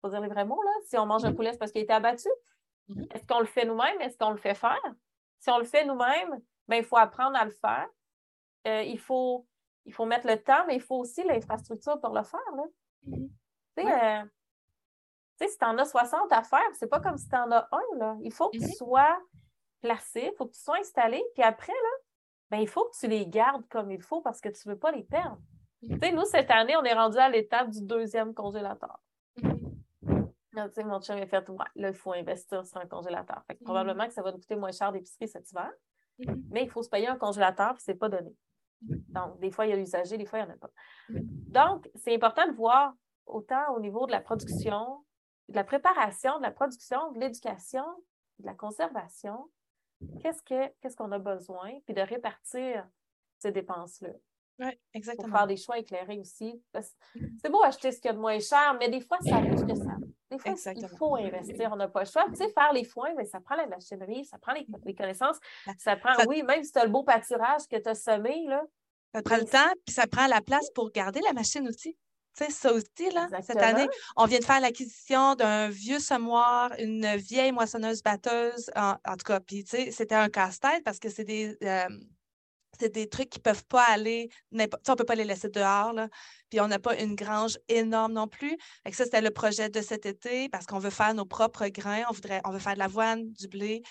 faut dire les vrais mots, là? Si on mange un mm-hmm. poulet, c'est parce qu'il a été abattu? Mhm. Est-ce qu'on le fait nous-mêmes? Est-ce qu'on le fait faire? Si on le fait nous-mêmes, ben, il faut apprendre à le faire. Euh, il, faut, il faut mettre le temps, mais il faut aussi l'infrastructure pour le faire. Là. Mhm. Euh, si tu en as 60 à faire, c'est pas comme si tu en as un. Là. Il faut que tu mhm. sois placé, il faut que tu sois installé, puis après, là, ben, il faut que tu les gardes comme il faut parce que tu ne veux pas les perdre. nous, cette année, on est rendu à l'étape du deuxième congélateur mon chum a fait, ouais, là, il faut investir sur un congélateur. Fait mm-hmm. Probablement que ça va nous coûter moins cher d'épicerie cet hiver, mais il faut se payer un congélateur, puis ce n'est pas donné. Mm-hmm. Donc, des fois, il y a l'usager, des fois, il n'y en a pas. Donc, c'est important de voir autant au niveau de la production, de la préparation, de la production, de l'éducation, de la conservation, qu'est-ce qu'on a besoin, puis de répartir ces dépenses-là. Oui, exactement. Pour faire des choix éclairés aussi. C'est beau acheter ce qu'il y a de moins cher, mais des fois, ça ce que ça des fois, il faut investir, on n'a pas le choix. Tu sais, faire les foins, mais ça prend la machinerie, ça prend les, connaissances, ça prend, oui, même si tu as le beau pâturage que tu as semé, là. Ça prend le temps, puis ça prend la place pour garder la machine aussi. Tu sais, ça aussi, là, cette année, on vient de faire l'acquisition d'un vieux semoir, une vieille moissonneuse batteuse, en, tout cas, puis tu sais, c'était un casse-tête parce que c'est des, euh, c'est des trucs qui ne peuvent pas aller, on peut pas les laisser dehors, là. puis on n'a pas une grange énorme non plus. Ça, c'était le projet de cet été parce qu'on veut faire nos propres grains, on, voudrait, on veut faire de l'avoine, du blé,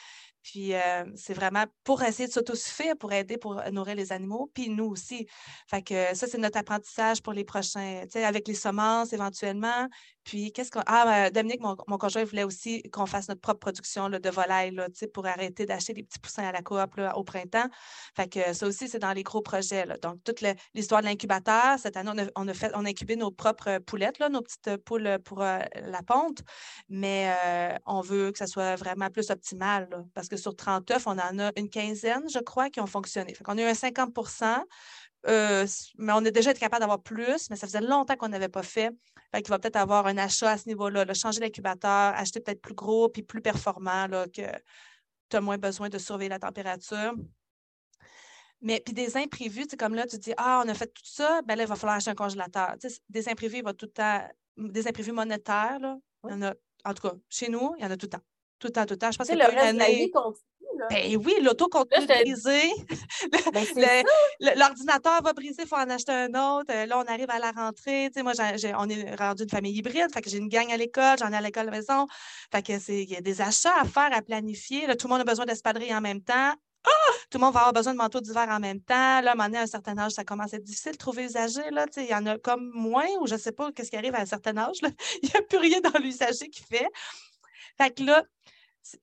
puis euh, c'est vraiment pour essayer de s'autosuffire, pour aider, pour nourrir les animaux, puis nous aussi. Fait que ça, c'est notre apprentissage pour les prochains, avec les semences éventuellement. Puis qu'est-ce qu'on. Ah, euh, Dominique, mon, mon, conjoint, voulait aussi qu'on fasse notre propre production de volailles, là, pour arrêter d'acheter des petits poussins à la coop au printemps. Fait que ça aussi, c'est dans les gros projets. Là. Donc, toute l'histoire de l'incubateur, cette année, on a, fait, on a incubé nos propres poulettes, là, nos petites poules pour euh, la ponte, mais on veut que ça soit vraiment plus optimal, parce que sur 30 œufs, on en a une quinzaine, je crois, qui ont fonctionné. On a eu un 50 euh, mais on a déjà été capable d'avoir plus, mais ça faisait longtemps qu'on n'avait pas fait. Fait qu'il va peut-être avoir un achat à ce niveau-là, changer l'incubateur, acheter peut-être plus gros puis plus performant, là, que tu as moins besoin de surveiller la température. Mais puis des imprévus, comme là, tu dis Ah, on a fait tout ça, ben là, il va falloir acheter un congélateur. des imprévus, il va tout le temps. Des imprévus monétaires, là, il y en a, en tout cas, chez nous, il y en a tout le temps. Tout le temps, tout le temps. Je pense que le reste de la vie. Là. Ben oui, l'auto continue de briser. Ben, l'ordinateur va briser, il faut en acheter un autre. Là, on arrive à la rentrée. Tu sais, moi, on est rendu une famille hybride. Fait que j'ai une gang à l'école, j'en ai à l'école à la maison. Fait que c'est, il y a des achats à faire, à planifier. Là, tout le monde a besoin d'espadrilles en même temps. Ah! Tout le monde va avoir besoin de manteaux d'hiver en même temps. Là, à un moment donné, à un certain âge, ça commence à être difficile de trouver usager. Là. Il y en a comme moins, ou je ne sais pas qu'est-ce qui arrive à un certain âge. Il n'y a plus rien dans l'usager qui fait. Fait que là,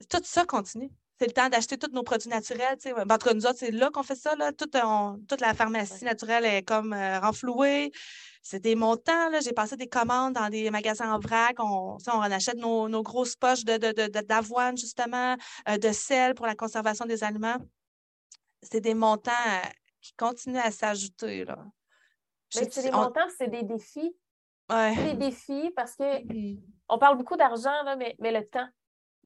tout ça continue. C'est le temps d'acheter tous nos produits naturels. En cas, nous autres, c'est là qu'on fait ça. Là. Toute, toute la pharmacie naturelle est comme euh, renflouée. C'est des montants. J'ai passé des commandes dans des magasins en vrac. On, on achète nos, nos, grosses poches d'avoine, de, justement, euh, de sel pour la conservation des aliments. C'est des montants euh, qui continuent à s'ajouter. Mais c'est des montants, c'est des défis. Ouais. C'est des défis parce que mm-hmm. on parle beaucoup d'argent, mais, mais le temps.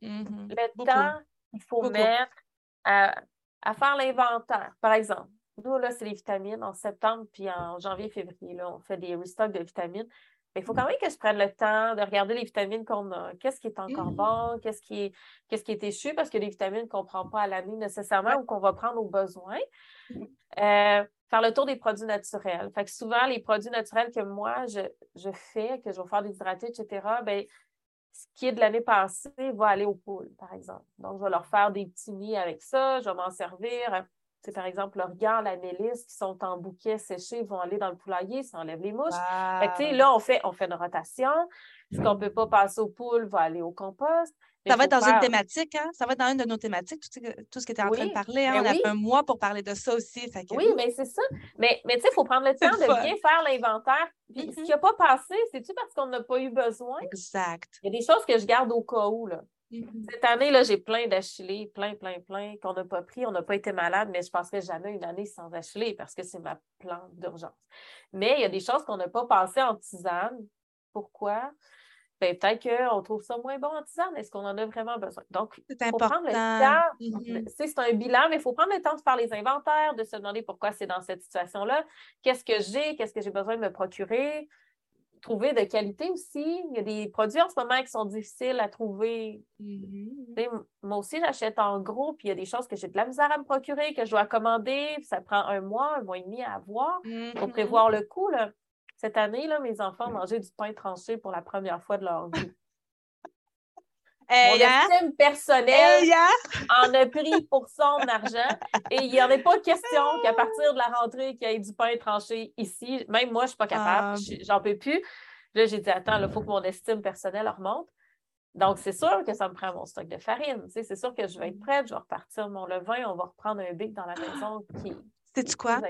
Mm-hmm. Le temps qu'il faut mettre à, faire l'inventaire. Par exemple, nous, là, c'est les vitamines en septembre, puis en janvier, février, là, on fait des restocks de vitamines. Mais il faut quand même que je prenne le temps de regarder les vitamines qu'on a. Qu'est-ce qui est encore mm-hmm. bon? Qu'est-ce qui est, qu'est-ce qui est échu? Parce que les vitamines qu'on ne prend pas à l'année nécessairement ou qu'on va prendre au besoin. Mm-hmm. Euh, faire le tour des produits naturels. Fait que souvent, les produits naturels que moi, je, je fais, que je vais faire des hydratés, etc., ben, ce qui est de l'année passée va aller aux poules, par exemple. Donc, je vais leur faire des petits nids avec ça, je vais m'en servir. C'est par exemple l'organ, la mélisse qui sont en bouquet séché vont aller dans le poulailler, ça enlève les mouches. là, on fait, on fait une rotation. Ce qu'on ne peut pas passer aux poules va aller au compost. Ça va être dans une thématique, hein? Ça va être dans une de nos thématiques, tout, ce que tu es en train de parler. Hein? Ben on a un mois pour parler de ça aussi. Oui, mais c'est ça. Mais, mais tu sais, il faut prendre le temps de bien faire l'inventaire. Puis ce mm-hmm. qui n'a pas passé, c'est-tu parce qu'on n'a pas eu besoin? Exact. Il y a des choses que je garde au cas où. Là. Mm-hmm. Cette année, là, j'ai plein d'achillés, plein, plein, plein, qu'on n'a pas pris. On n'a pas été malade, mais je ne passerai jamais une année sans achillés parce que c'est ma plante d'urgence. Mais il y a des choses qu'on n'a pas passées en tisane. Pourquoi? Ben, peut-être qu'on trouve ça moins bon en tisane. Est-ce qu'on en a vraiment besoin? Donc, il faut prendre le temps. Mm-hmm. C'est un bilan, mais il faut prendre le temps de faire les inventaires, de se demander pourquoi c'est dans cette situation-là. Qu'est-ce que j'ai? Qu'est-ce que j'ai besoin de me procurer? Trouver de qualité aussi. Il y a des produits en ce moment qui sont difficiles à trouver. Mm-hmm. Moi aussi, j'achète en gros, puis il y a des choses que j'ai de la misère à me procurer, que je dois commander. Ça prend un mois, un mois et demi à avoir pour mm-hmm. prévoir le coût. Là. Cette année, là, mes enfants ont mangé du pain tranché pour la première fois de leur vie. Mon estime personnelle en a pris pour son argent et il n'y en a pas question qu'à partir de la rentrée, qu'il y ait du pain tranché ici. Même moi, je ne suis pas capable, ah. j'en peux plus. Là, j'ai dit, attends, il faut que mon estime personnelle remonte. Donc, c'est sûr que ça me prend mon stock de farine. c'est sûr que je vais être prête, je vais repartir mon levain, on va reprendre un bic dans la maison qui. C'est quoi?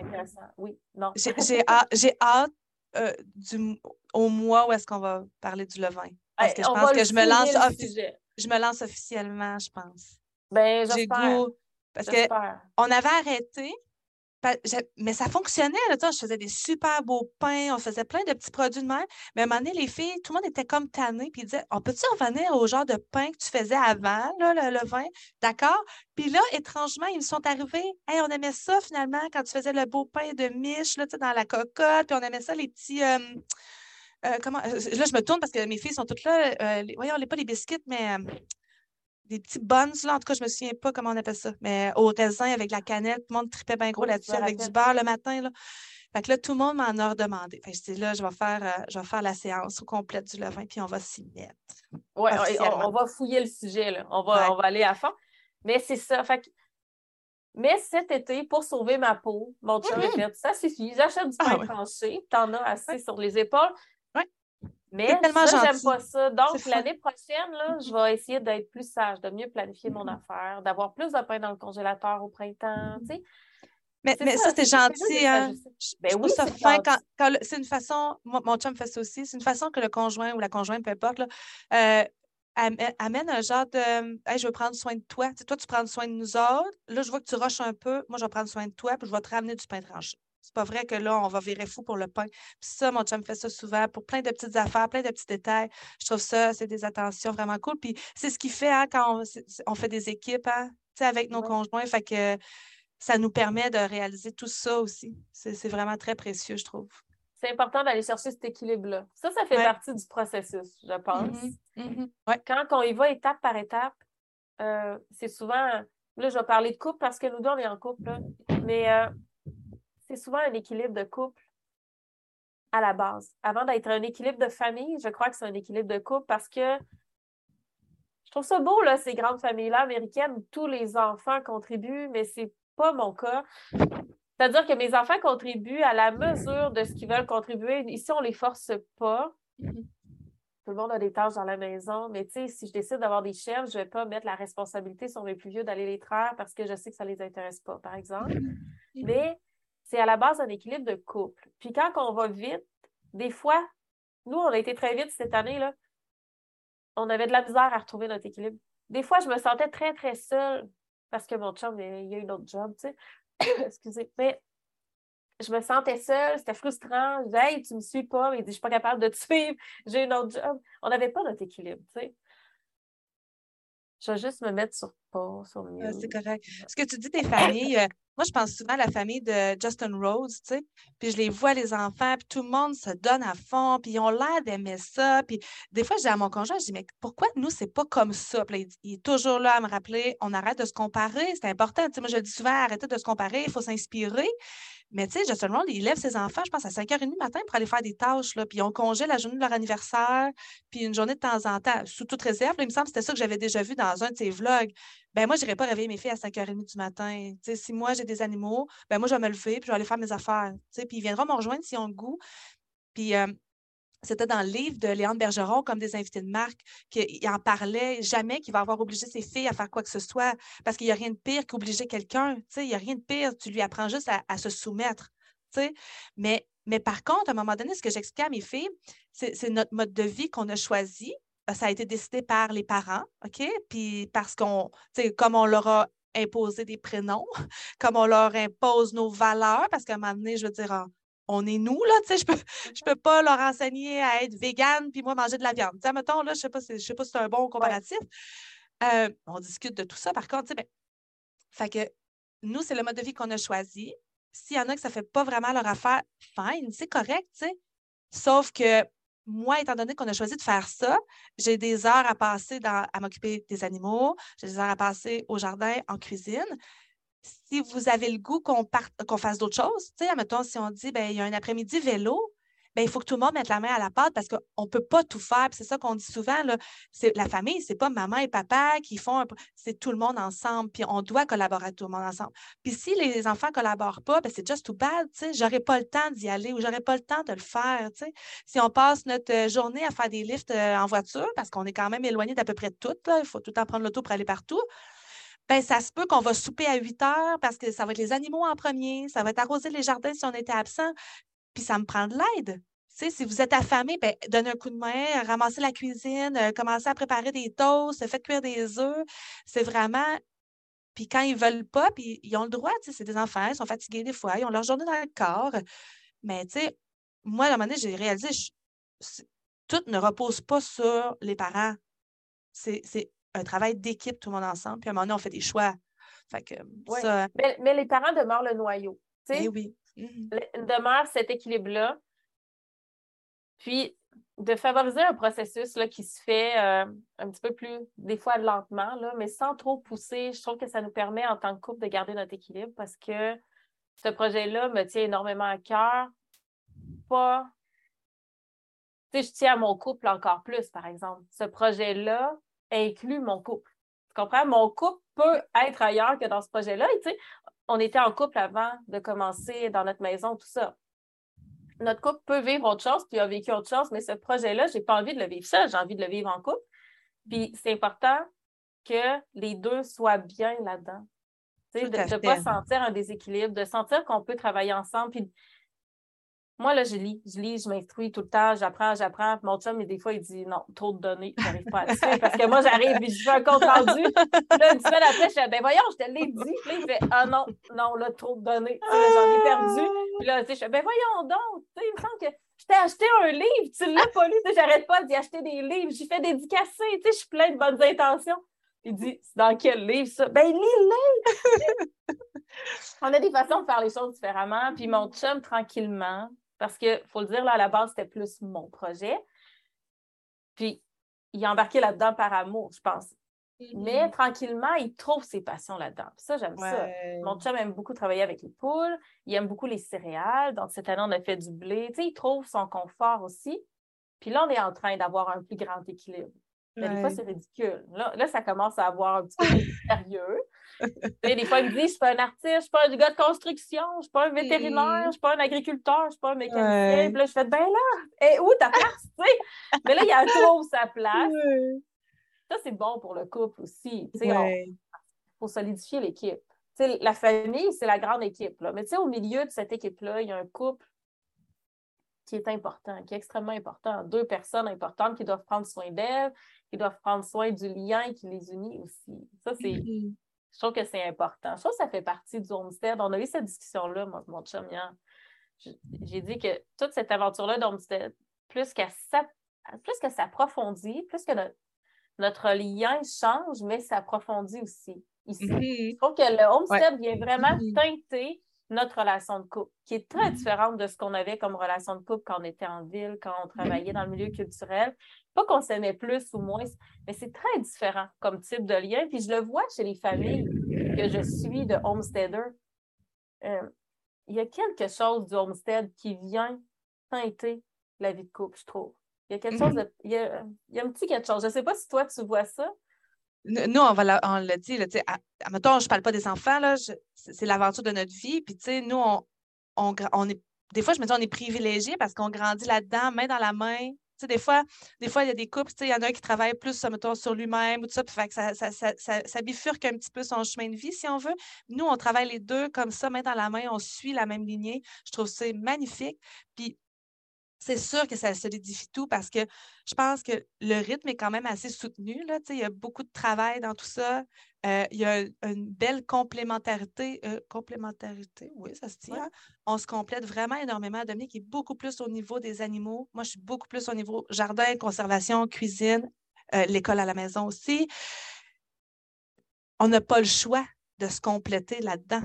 Oui, non. J'ai hâte euh, du, au mois où est-ce qu'on va parler du levain? Parce que je pense que je me, lance je me lance officiellement, je pense. Ben, j'espère. Parce qu'on avait arrêté, mais ça fonctionnait. Là, je faisais des super beaux pains, on faisait plein de petits produits de mer. Mais à un moment donné, les filles, tout le monde était comme tanné, puis ils disaient On peut-tu revenir au genre de pain que tu faisais avant, là, le, vin? D'accord? Puis là, étrangement, ils sont arrivés Hey, on aimait ça finalement quand tu faisais le beau pain de miche dans la cocotte, puis on aimait ça, les petits. Euh, euh, comment... Là, je me tourne parce que mes filles sont toutes là. Euh, voyons, les, pas les biscuits, mais des petits buns, là. En tout cas, je me souviens pas comment on appelle ça. Mais au raisin avec la cannelle, tout le monde tripait bien gros là-dessus avec du beurre le matin, là. Fait que là, tout le monde m'en a redemandé. Fait que je dis là, je vais faire, euh, je vais faire la séance au complet du levain, puis on va s'y mettre. Oui, on, va fouiller le sujet, là. On va, on va aller à fond. Mais c'est ça. Fait que... Mais cet été, pour sauver ma peau, mon chum mm fait ça suffit. J'achète du ah pain tranché, t'en as assez sur les épaules. Mais ça, j'aime pas ça. Donc, l'année prochaine, là, je vais essayer d'être plus sage, de mieux planifier mon affaire, d'avoir plus de pain dans le congélateur au printemps. Tu sais. Mais, mais ça, c'est gentil. Hein? Ben oui, ça fin quand, c'est une façon, mon chum fait ça aussi, c'est une façon que le conjoint ou la conjointe, peu importe, là, euh, amène un genre de hey, je veux prendre soin de toi. toi, tu prends soin de nous autres. Là, je vois que tu rushes un peu. Moi, je vais prendre soin de toi, puis je vais te ramener du pain tranché. C'est pas vrai que là, on va virer fou pour le pain. Puis ça, mon chum fait ça souvent pour plein de petites affaires, plein de petits détails. Je trouve ça, c'est des attentions vraiment cool. Puis c'est ce qui fait hein, quand on, fait des équipes hein, avec nos conjoints. Fait que ça nous permet de réaliser tout ça aussi. C'est vraiment très précieux, je trouve. C'est important d'aller chercher cet équilibre-là. Ça, ça fait partie du processus, je pense. Mm-hmm. Mm-hmm. Quand on y va étape par étape, euh, c'est souvent. Là, je vais parler de couple parce que nous deux, on est en couple. Mais euh, c'est souvent un équilibre de couple à la base. Avant d'être un équilibre de famille, je crois que c'est un équilibre de couple parce que je trouve ça beau, là, ces grandes familles-là américaines où tous les enfants contribuent, mais c'est pas mon cas. C'est-à-dire que mes enfants contribuent à la mesure de ce qu'ils veulent contribuer. Ici, on ne les force pas. Tout le monde a des tâches dans la maison, mais tu sais, si je décide d'avoir des chefs, je ne vais pas mettre la responsabilité sur mes plus vieux d'aller les traire parce que je sais que ça ne les intéresse pas, par exemple. Mais c'est à la base un équilibre de couple. Puis quand on va vite, des fois, nous, on a été très vite cette année-là, on avait de la misère à retrouver notre équilibre. Des fois, je me sentais très, très seule parce que mon chum, il y a une autre job, tu sais. Excusez. Mais je me sentais seule, c'était frustrant. Je disais, hey, tu me suis pas. Il dit, je suis pas capable de te suivre, j'ai une autre job. On n'avait pas notre équilibre, tu sais. Je vais juste me mettre sur pause, sur ah, C'est correct. Ce que tu dis des familles, moi, je pense souvent à la famille de Justin Rose, tu sais, puis je les vois, les enfants, puis tout le monde se donne à fond, puis ils ont l'air d'aimer ça. Puis des fois, je dis à mon conjoint, je dis, mais pourquoi nous, c'est pas comme ça? Puis il, est toujours là à me rappeler, on arrête de se comparer, c'est important. Tu sais, moi, je dis souvent, arrêtez de se comparer, il faut s'inspirer. Mais tu sais, Justin Roll, il lève ses enfants, je pense, à 5h30 du matin pour aller faire des tâches. Là, puis ont congé la journée de leur anniversaire, puis une journée de temps en temps, sous toute réserve. il me semble que c'était ça que j'avais déjà vu dans un de ses vlogs. Ben moi, je n'irais pas réveiller mes filles à 5h30 du matin. sais, si moi, j'ai des animaux, ben moi, je vais me lever, puis je vais aller faire mes affaires. Puis ils viendront me rejoindre s'ils ont le goût. Puis euh, c'était dans le livre de Léon Bergeron, comme des invités de marque, qu'il en parlait jamais qu'il va avoir obligé ses filles à faire quoi que ce soit, parce qu'il n'y a rien de pire qu'obliger quelqu'un. Il n'y a rien de pire. Tu lui apprends juste à, se soumettre. Mais, mais par contre, à un moment donné, ce que j'explique à mes filles, c'est notre mode de vie qu'on a choisi. Ça a été décidé par les parents, OK? Puis parce qu'on, comme on leur a imposé des prénoms, comme on leur impose nos valeurs, parce qu'à un moment donné, je veux dire, on est nous, là, tu sais, je peux, je peux pas leur enseigner à être végane puis moi manger de la viande. Tu sais, mettons, là, je sais pas, je sais pas si c'est un bon comparatif. Euh, on discute de tout ça, par contre, tu sais, ben, fait que nous, c'est le mode de vie qu'on a choisi. S'il y en a que ça fait pas vraiment leur affaire, fine, c'est correct, tu sais. Sauf que moi, étant donné qu'on a choisi de faire ça, j'ai des heures à passer dans, à m'occuper des animaux, j'ai des heures à passer au jardin, en cuisine si vous avez le goût qu'on qu'on fasse d'autres choses, tu sais, si on dit, ben, il y a un après-midi vélo, ben, il faut que tout le monde mette la main à la pâte parce qu'on ne peut pas tout faire. C'est ça qu'on dit souvent. Là, la famille, ce n'est pas maman et papa qui font, c'est tout le monde ensemble. Puis on doit collaborer tout le monde ensemble. Puis si les enfants ne collaborent pas, ben, c'est just too bad. Je n'aurai pas le temps d'y aller ou j'aurai pas le temps de le faire. Si on passe notre euh, journée à faire des lifts euh, en voiture, parce qu'on est quand même éloigné d'à peu près tout, il faut tout le temps prendre l'auto pour aller partout ben, ça se peut qu'on va souper à 8 heures parce que ça va être les animaux en premier, ça va être arroser les jardins si on était absent, puis ça me prend de l'aide. si vous êtes affamé, ben, donnez un coup de main, ramassez la cuisine, euh, commencez à préparer des toasts, faites cuire des œufs. C'est vraiment. Puis quand ils ne veulent pas, puis ils ont le droit, c'est des enfants, ils sont fatigués des fois, ils ont leur journée dans le corps. Mais moi, à un moment donné, j'ai réalisé, tout ne repose pas sur les parents. C'est un travail d'équipe, tout le monde ensemble. Puis à un moment donné, on fait des choix. Fait que, mais, les parents demeurent le noyau. Eh oui. Mmh demeure cet équilibre-là. Puis, de favoriser un processus là, qui se fait euh, un petit peu plus, des fois lentement, là, mais sans trop pousser. Je trouve que ça nous permet en tant que couple de garder notre équilibre parce que ce projet-là me tient énormément à cœur. Pas. Tu sais, je tiens à mon couple encore plus, par exemple. Ce projet-là inclut mon couple. Tu comprends? Mon couple peut être ailleurs que dans ce projet-là. tu sais, on était en couple avant de commencer dans notre maison, tout ça notre couple peut vivre autre chose, puis a vécu autre chose, mais ce projet-là, je n'ai pas envie de le vivre seul, j'ai envie de le vivre en couple. Puis c'est important que les deux soient bien là-dedans. De ne pas sentir un déséquilibre, de sentir qu'on peut travailler ensemble. Puis moi, là, je lis, je lis, je m'instruis tout le temps, j'apprends, j'apprends. Mon chum, mais des fois, il dit non, trop de données, j'arrive pas à le. Parce que moi, j'arrive et je fais un compte rendu. Là, une semaine après, je dis ben voyons, je te l'ai dit. Puis là, il fait ah non, non, là, trop de données. J'en ai perdu. Puis là, tu sais, je fais ben voyons donc. Tu sais, il me semble que je t'ai acheté un livre, tu l'as pas lu. Tu sais, j'arrête pas d'y acheter des livres. J'y fais dédicacer. Tu sais, je suis plein de bonnes intentions. Il dit c'est dans quel livre ça? Ben lis-le! On a des façons de faire les choses différemment. Puis mon chum, tranquillement, parce qu'il faut le dire, là, à la base, c'était plus mon projet. Puis, il a embarqué là-dedans par amour, je pense. Mais mm-hmm. tranquillement, il trouve ses passions là-dedans. ça, j'aime ça. Mon chum aime beaucoup travailler avec les poules. Il aime beaucoup les céréales. Donc, cette année, on a fait du blé. Tu sais, il trouve son confort aussi. Puis là, on est en train d'avoir un plus grand équilibre. Mais des fois, c'est ridicule. Là, là, ça commence à avoir un petit peu sérieux des fois, il me dit, je suis pas un artiste, je suis pas un gars de construction, je suis pas un vétérinaire, je suis pas un agriculteur, je suis pas un mécanicien. Puis là, je fais, ben là, et où ta place, tu sais? Mais là, il y a trop sa place. Ça, c'est bon pour le couple aussi. Tu sais, faut solidifier l'équipe. Tu sais, la famille, c'est la grande équipe. Là. Mais tu sais, au milieu de cette équipe-là, il y a un couple qui est important, qui est extrêmement important. Deux personnes importantes qui doivent prendre soin d'elles, qui doivent prendre soin du lien qui les unit aussi. Ça, c'est mm-hmm. Je trouve que c'est important. Je trouve que ça fait partie du homestead. On a eu cette discussion-là, moi, mon chum, J'ai dit que toute cette aventure-là d'homestead, plus qu'elle s'approfondit, plus que notre, lien change, mais s'approfondit aussi ici. Mm-hmm. Je trouve que le homestead vient vraiment mm-hmm. teinter notre relation de couple, qui est très mm-hmm. différente de ce qu'on avait comme relation de couple quand on était en ville, quand on travaillait dans le milieu culturel. Pas qu'on s'aimait plus ou moins, mais c'est très différent comme type de lien. Puis je le vois chez les familles que je suis de homesteader. Euh, il y a quelque chose du homestead qui vient teinter la vie de couple, je trouve. Il y a quelque chose de, il, y a, un petit quelque chose. Je ne sais pas si toi, tu vois ça. Nous, on, va on l'a dit, là, à, mettons, je ne parle pas des enfants, c'est l'aventure de notre vie. Puis, tu sais, nous, on, on, on, est, des fois, je me dis, on est privilégiés parce qu'on grandit là-dedans, main dans la main, des fois, des fois, il y a des couples, il y en a un qui travaille plus, sur lui-même ou tout ça, que ça, ça, ça, ça, bifurque un petit peu son chemin de vie, si on veut. Nous, on travaille les deux comme ça, main dans la main, on suit la même lignée. Je trouve ça magnifique. Puis c'est sûr que ça solidifie tout parce que je pense que le rythme est quand même assez soutenu. Là, il y a beaucoup de travail dans tout ça. Euh, il y a une belle complémentarité. Euh, complémentarité, oui, ça se tient. On se complète vraiment énormément. Dominique est beaucoup plus au niveau des animaux. Moi, je suis beaucoup plus au niveau jardin, conservation, cuisine, euh, l'école à la maison aussi. On n'a pas le choix de se compléter là-dedans.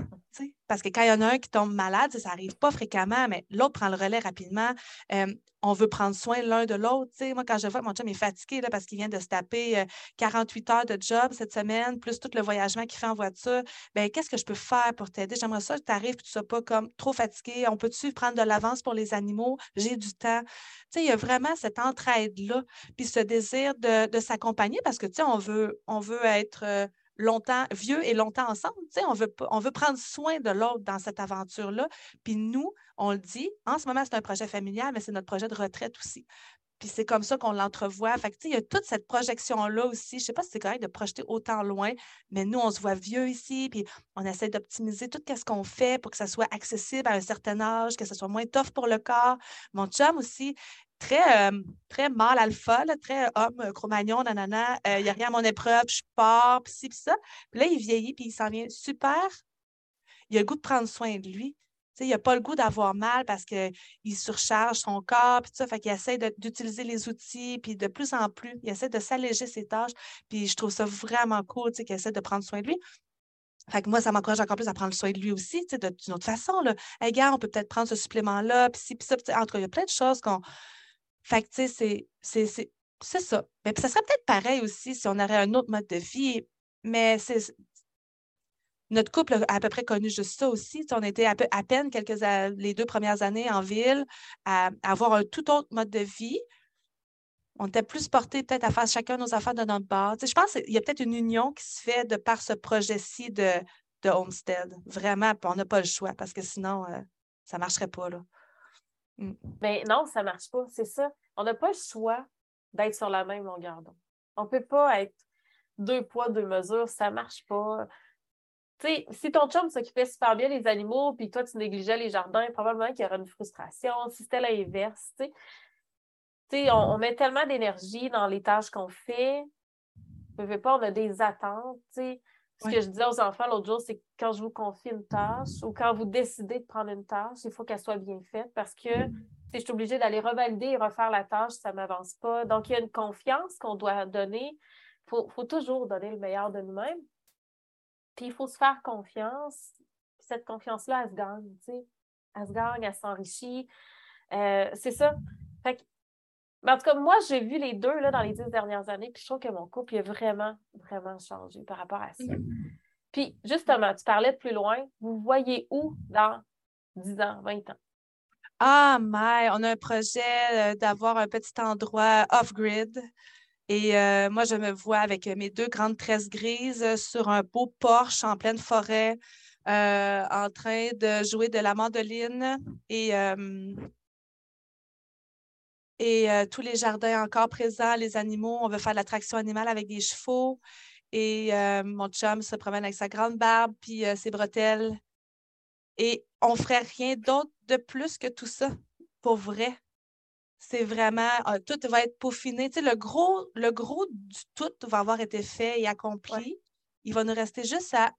Parce que quand il y en a un qui tombe malade, ça n'arrive pas fréquemment, mais l'autre prend le relais rapidement. on veut prendre soin l'un de l'autre. Moi, quand je vois que mon chum est fatigué là, parce qu'il vient de se taper 48 heures de job cette semaine, plus tout le voyagement qu'il fait en voiture, ben qu'est-ce que je peux faire pour t'aider? J'aimerais ça que tu arrives et tu ne sois pas comme trop fatigué. On peut-tu prendre de l'avance pour les animaux? J'ai du temps. il y a vraiment cette entraide-là, puis ce désir de, s'accompagner parce que on veut, on veut être longtemps, vieux et longtemps ensemble. on veut, on veut prendre soin de l'autre dans cette aventure-là. Puis nous, on le dit, en ce moment, c'est un projet familial, mais c'est notre projet de retraite aussi. Puis c'est comme ça qu'on l'entrevoit. Fait que, il y a toute cette projection-là aussi. Je ne sais pas si c'est correct de projeter autant loin, mais nous, on se voit vieux ici, puis on essaie d'optimiser tout ce qu'on fait pour que ça soit accessible à un certain âge, que ça soit moins tough pour le corps. Mon chum aussi, très, euh, très mâle alpha, très homme euh, cro-magnon, nanana. Il euh, n'y a rien à mon épreuve, je pars, puis ci, puis ça. Puis là, il vieillit, puis il s'en vient super. Il a le goût de prendre soin de lui. il n'a pas le goût d'avoir mal parce qu'il surcharge son corps, puis ça. Fait qu'il essaie d'utiliser les outils, puis de plus en plus, il essaie de s'alléger ses tâches. Puis je trouve ça vraiment cool, qu'il essaie de prendre soin de lui. Fait que moi, ça m'encourage encore plus à prendre soin de lui aussi, d'une autre façon. Là. Gars, on peut peut-être prendre ce supplément-là, puis ci, puis ça. Entre il y a plein de choses qu'on Fait que, tu sais, c'est c'est ça. Mais ça serait peut-être pareil aussi si on aurait un autre mode de vie, mais notre couple a à peu près connu juste ça aussi. On était à, peine quelques les deux premières années en ville à, avoir un tout autre mode de vie. On était plus portés peut-être à faire chacun nos affaires de notre bar. je pense qu'il y a peut-être une union qui se fait de par ce projet-ci de, de Homestead. Vraiment, on n'a pas le choix parce que sinon, euh, ça ne marcherait pas. Là. Mm. Ben, non, ça ne marche pas. C'est ça. On n'a pas le choix d'être sur la même longueur d'onde. On ne peut pas être deux poids, deux mesures, ça ne marche pas. sais, si ton chum s'occupait super bien des animaux, puis toi, tu négligeais les jardins, probablement qu'il y aurait une frustration. Si c'était l'inverse, tu sais, on, met tellement d'énergie dans les tâches qu'on fait. On ne pas, on a des attentes. Ce que je disais aux enfants l'autre jour, c'est que quand je vous confie une tâche ou quand vous décidez de prendre une tâche, il faut qu'elle soit bien faite parce que si je suis obligée d'aller revalider et refaire la tâche, ça ne m'avance pas. Donc, il y a une confiance qu'on doit donner. Il faut, toujours donner le meilleur de nous-mêmes. Puis, il faut se faire confiance. cette confiance-là, elle se gagne. Tu sais. Elle se gagne, elle s'enrichit. Euh, c'est ça. Fait en tout cas, moi, j'ai vu les deux là, dans les dix dernières années, puis je trouve que mon couple a vraiment, vraiment changé par rapport à ça. Puis, justement, tu parlais de plus loin. Vous voyez où dans 10 ans, 20 ans? Ah, mais on a un projet euh, d'avoir un petit endroit off-grid. Et euh, moi, je me vois avec mes deux grandes tresses grises sur un beau porche en pleine forêt, euh, en train de jouer de la mandoline et, et tous les jardins encore présents, les animaux. On veut faire de l'attraction animale avec des chevaux. Et mon chum se promène avec sa grande barbe puis ses bretelles et on ne ferait rien d'autre de plus que tout ça, pour vrai. C'est vraiment, euh, tout va être peaufiné. Tu sais, le, gros, le gros du tout va avoir été fait et accompli. Il va nous rester juste à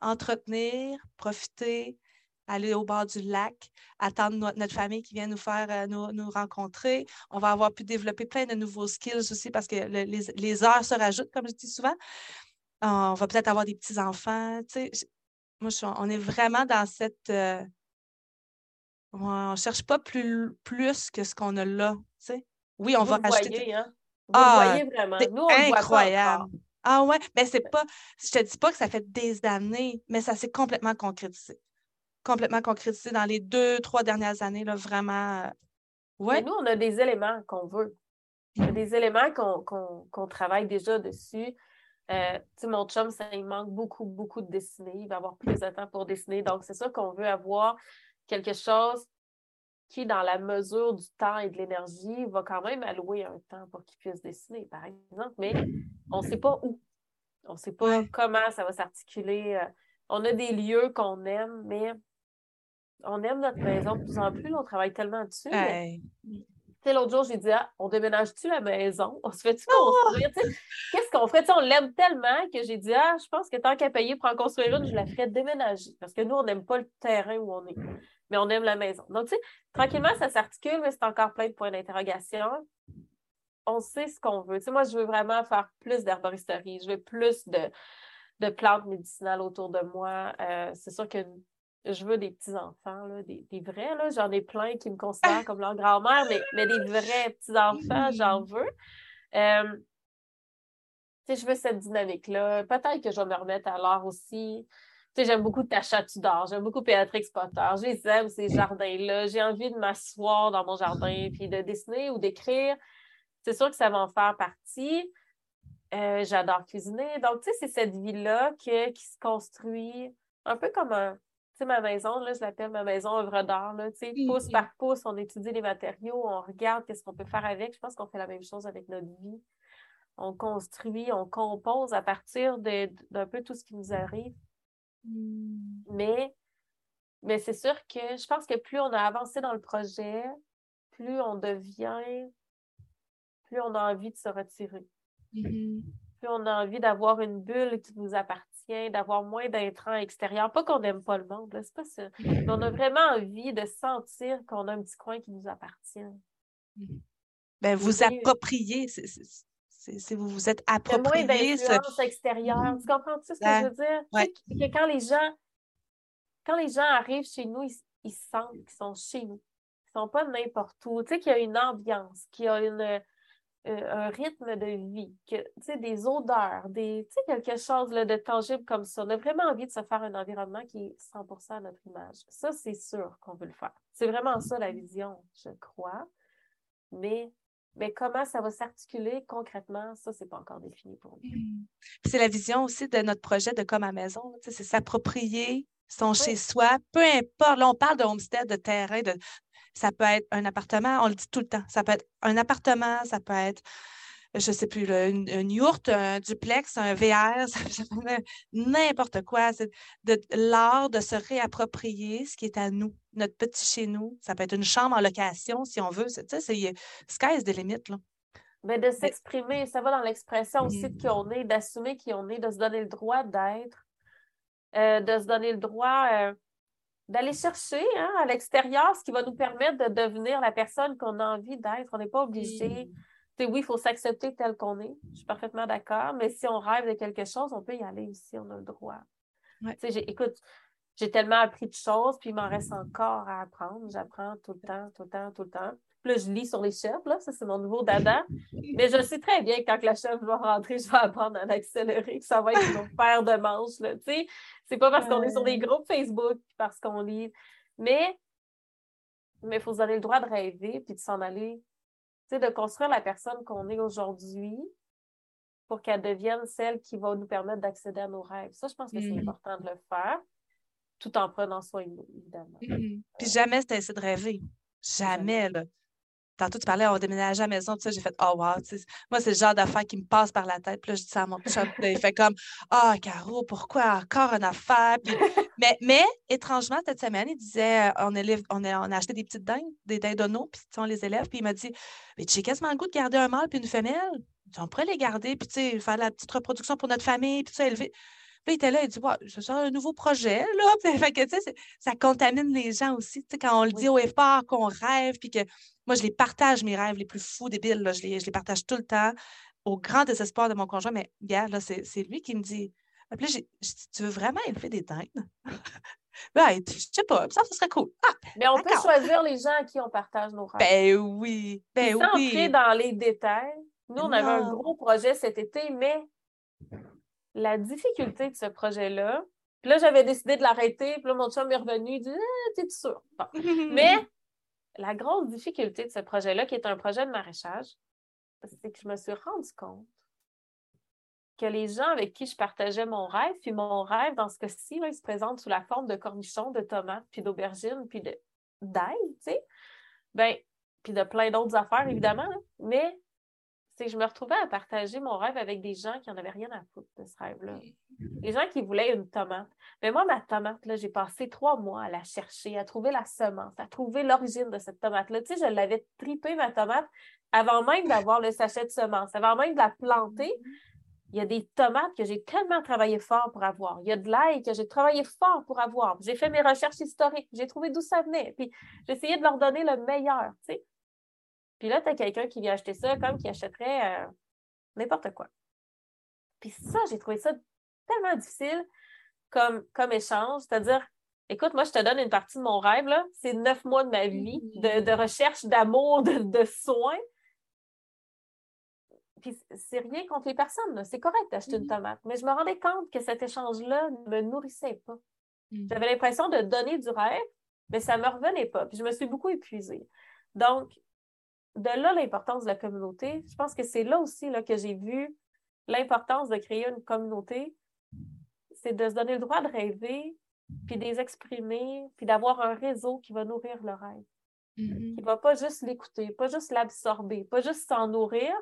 entretenir, profiter, aller au bord du lac, attendre notre, famille qui vient nous faire euh, nous, rencontrer. On va avoir pu développer plein de nouveaux skills aussi parce que les, les, heures se rajoutent, comme je dis souvent. On va peut-être avoir des petits-enfants. Sais, on est vraiment dans cette. Euh, on ne cherche pas plus, plus que ce qu'on a là. Oui, on va rajouter. Hein? Vous ah, voyez vraiment. Nous, incroyable. ah ouais, mais c'est pas. Je te dis pas que ça fait des années, mais ça s'est complètement concrétisé. Complètement concrétisé dans les deux, trois dernières années, là, vraiment. Euh, ouais. nous, on a des éléments qu'on veut. Il y a des éléments qu'on travaille déjà dessus. Euh, mon chum, ça il manque beaucoup, beaucoup de dessiner. Il va avoir plus de temps pour dessiner. Donc, c'est sûr qu'on veut avoir quelque chose qui, dans la mesure du temps et de l'énergie, va quand même allouer un temps pour qu'il puisse dessiner, par exemple. Mais on ne sait pas où. On ne sait pas comment ça va s'articuler. Euh, on a des lieux qu'on aime, mais on aime notre maison de plus en plus. On travaille tellement dessus l'autre jour, j'ai dit, ah, on déménage-tu la maison? On se fait-tu oh! construire? Qu'est-ce qu'on ferait? on l'aime tellement que j'ai dit, ah, je pense que tant qu'à payer pour en construire une, je la ferais déménager. Parce que nous, on n'aime pas le terrain où on est, mais on aime la maison. Donc, tu sais, tranquillement, ça s'articule, mais c'est encore plein de points d'interrogation. On sait ce qu'on veut. Moi, je veux vraiment faire plus d'herboristerie. Je veux plus de, de plantes médicinales autour de moi. Euh, c'est sûr que je veux des petits-enfants, des, des, vrais. J'en ai plein qui me considèrent comme leur grand-mère, mais, mais des vrais petits-enfants, j'en veux. Euh, je veux cette dynamique-là. Peut-être que je vais me remettre à l'art aussi. J'aime beaucoup Tasha Tudor, j'aime beaucoup Béatrix Potter. Je les aime, ces jardins-là. J'ai envie de m'asseoir dans mon jardin puis de dessiner ou d'écrire. C'est sûr que ça va en faire partie. Euh, j'adore cuisiner. Donc, tu sais, c'est cette vie-là qui se construit un peu comme un, sais, ma maison, là, je l'appelle ma maison œuvre d'art. Pouce par pouce, on étudie les matériaux, on regarde qu'est-ce qu'on peut faire avec. Je pense qu'on fait la même chose avec notre vie. On construit, on compose à partir d'un peu tout ce qui nous arrive. Hmm. Mais, mais c'est sûr que je pense que plus on a avancé dans le projet, plus on devient, plus on a envie de se retirer. Mm-hmm. Plus on a envie d'avoir une bulle qui nous appartient d'avoir moins d'intrants extérieurs. Pas qu'on n'aime pas le monde, c'est pas ça. Mais on a vraiment envie de sentir qu'on a un petit coin qui nous appartient. Ben, vous appropriez, c'est vous vous êtes approprié. moins d'influence extérieure. Tu comprends -tu ce que je veux dire? Que quand les gens quand les gens arrivent chez nous, ils, sentent qu'ils sont chez nous. sont pas n'importe où, tu sais, qu'il y a une ambiance, qu'il y a une, un rythme de vie, que, des odeurs, des, quelque chose de tangible comme ça. On a vraiment envie de se faire un environnement qui est 100 à notre image. Ça, c'est sûr qu'on veut le faire. C'est vraiment ça la vision, je crois. Mais mais comment ça va s'articuler concrètement, ça, c'est pas encore défini pour nous. Mmh. C'est la vision aussi de notre projet de comme à maison. C'est s'approprier son chez-soi, peu importe. Là, on parle de homestead, de terrain, de, ça peut être un appartement, on le dit tout le temps. Ça peut être un appartement, ça peut être, je ne sais plus, une, yourte, un duplex, un VR, n'importe quoi. C'est de l'art de se réapproprier ce qui est à nous, notre petit chez nous. Ça peut être une chambre en location, si on veut. Tu sais, c'est sky is the limit, là. Mais de s'exprimer, ça va dans l'expression aussi de qui on est, d'assumer qui on est, de se donner le droit d'être, euh, de se donner le droit euh, d'aller chercher hein, à l'extérieur ce qui va nous permettre de devenir la personne qu'on a envie d'être. On n'est pas obligé. Oui, il faut s'accepter tel qu'on est. Je suis parfaitement d'accord. Mais si on rêve de quelque chose, on peut y aller aussi. On a le droit. Écoute, j'ai tellement appris de choses, puis il m'en reste encore à apprendre. J'apprends tout le temps, tout le temps, tout le temps. Puis je lis sur les chefs, là, ça c'est mon nouveau dada. Mais je sais très bien que quand la chef va rentrer, je vais apprendre à l'accélérer, que ça va être une paire de manches. Là, c'est pas parce qu'on est sur des groupes Facebook, parce qu'on lit. Mais il faut se donner le droit de rêver puis de s'en aller, de construire la personne qu'on est aujourd'hui pour qu'elle devienne celle qui va nous permettre d'accéder à nos rêves. Ça, je pense que c'est mm-hmm. important de le faire, tout en prenant soin de nous, évidemment. Mm-hmm. Puis jamais c'est assez de rêver. Jamais, là. Tantôt, tu parlais, on déménage à la maison, tout ça, j'ai fait, oh wow, moi, c'est le genre d'affaire qui me passe par la tête. Puis là, je dis ça à mon chum, il fait comme, ah, oh, Caro, pourquoi encore une affaire? mais, mais, étrangement, cette semaine, il disait, euh, on, élève, on, a, on a acheté des petites dindes, des dindonneaux, puis on les élève, puis il m'a dit, mais j'ai quasiment le goût de garder un mâle puis une femelle. On pourrait les garder, puis tu sais, faire la petite reproduction pour notre famille, puis ça, élever. Puis il était là, il dit ouais, c'est un nouveau projet, là. fait que, ça contamine les gens aussi. Quand on le dit au effort, qu'on rêve, puis que moi, je les partage, mes rêves les plus fous, débiles, là, je, les, je les partage tout le temps, au grand désespoir de mon conjoint. Mais, gars, là, c'est lui qui me dit. Puis là, tu veux vraiment élever des dindes? ben, je sais pas, ça, ça serait cool. Ah, mais on peut choisir les gens à qui on partage nos rêves. Ben oui, ben sans oui. entrer dans les détails, nous, on avait un gros projet cet été, mais la difficulté de ce projet-là, puis là, j'avais décidé de l'arrêter, puis là, mon chum est revenu, il dit ah, T'es sûr? Mais la grosse difficulté de ce projet-là, qui est un projet de maraîchage, c'est que je me suis rendu compte que les gens avec qui je partageais mon rêve, puis mon rêve, dans ce cas-ci, il se présente sous la forme de cornichons, de tomates, puis d'aubergines, puis d'ail, tu sais, ben, puis de plein d'autres affaires, évidemment, mais c'est que je me retrouvais à partager mon rêve avec des gens qui n'en avaient rien à foutre de ce rêve-là. Les gens qui voulaient une tomate. Mais moi, ma tomate, là, j'ai passé trois mois à la chercher, à trouver la semence, à trouver l'origine de cette tomate-là. Tu sais, je l'avais tripée, ma tomate, avant même d'avoir le sachet de semence, avant même de la planter. Il y a des tomates que j'ai tellement travaillé fort pour avoir. Il y a de l'ail que j'ai travaillé fort pour avoir. J'ai fait mes recherches historiques. J'ai trouvé d'où ça venait. Puis j'ai essayé de leur donner le meilleur. Tu sais. Puis là, tu as quelqu'un qui vient acheter ça comme qui achèterait euh, n'importe quoi. Puis ça, j'ai trouvé ça tellement difficile comme, comme échange. C'est-à-dire, écoute, moi, je te donne une partie de mon rêve, là. C'est neuf mois de ma vie de, recherche, d'amour, de, soins. Puis c'est rien contre les personnes, c'est correct d'acheter une tomate. Mais je me rendais compte que cet échange-là ne me nourrissait pas. Mm. J'avais l'impression de donner du rêve, mais ça ne me revenait pas. Puis je me suis beaucoup épuisée. Donc, de là l'importance de la communauté. Je pense que c'est là aussi là, que j'ai vu l'importance de créer une communauté. C'est de se donner le droit de rêver, puis de les exprimer, puis d'avoir un réseau qui va nourrir le rêve. Mm-hmm. Qui ne va pas juste l'écouter, pas juste l'absorber, pas juste s'en nourrir,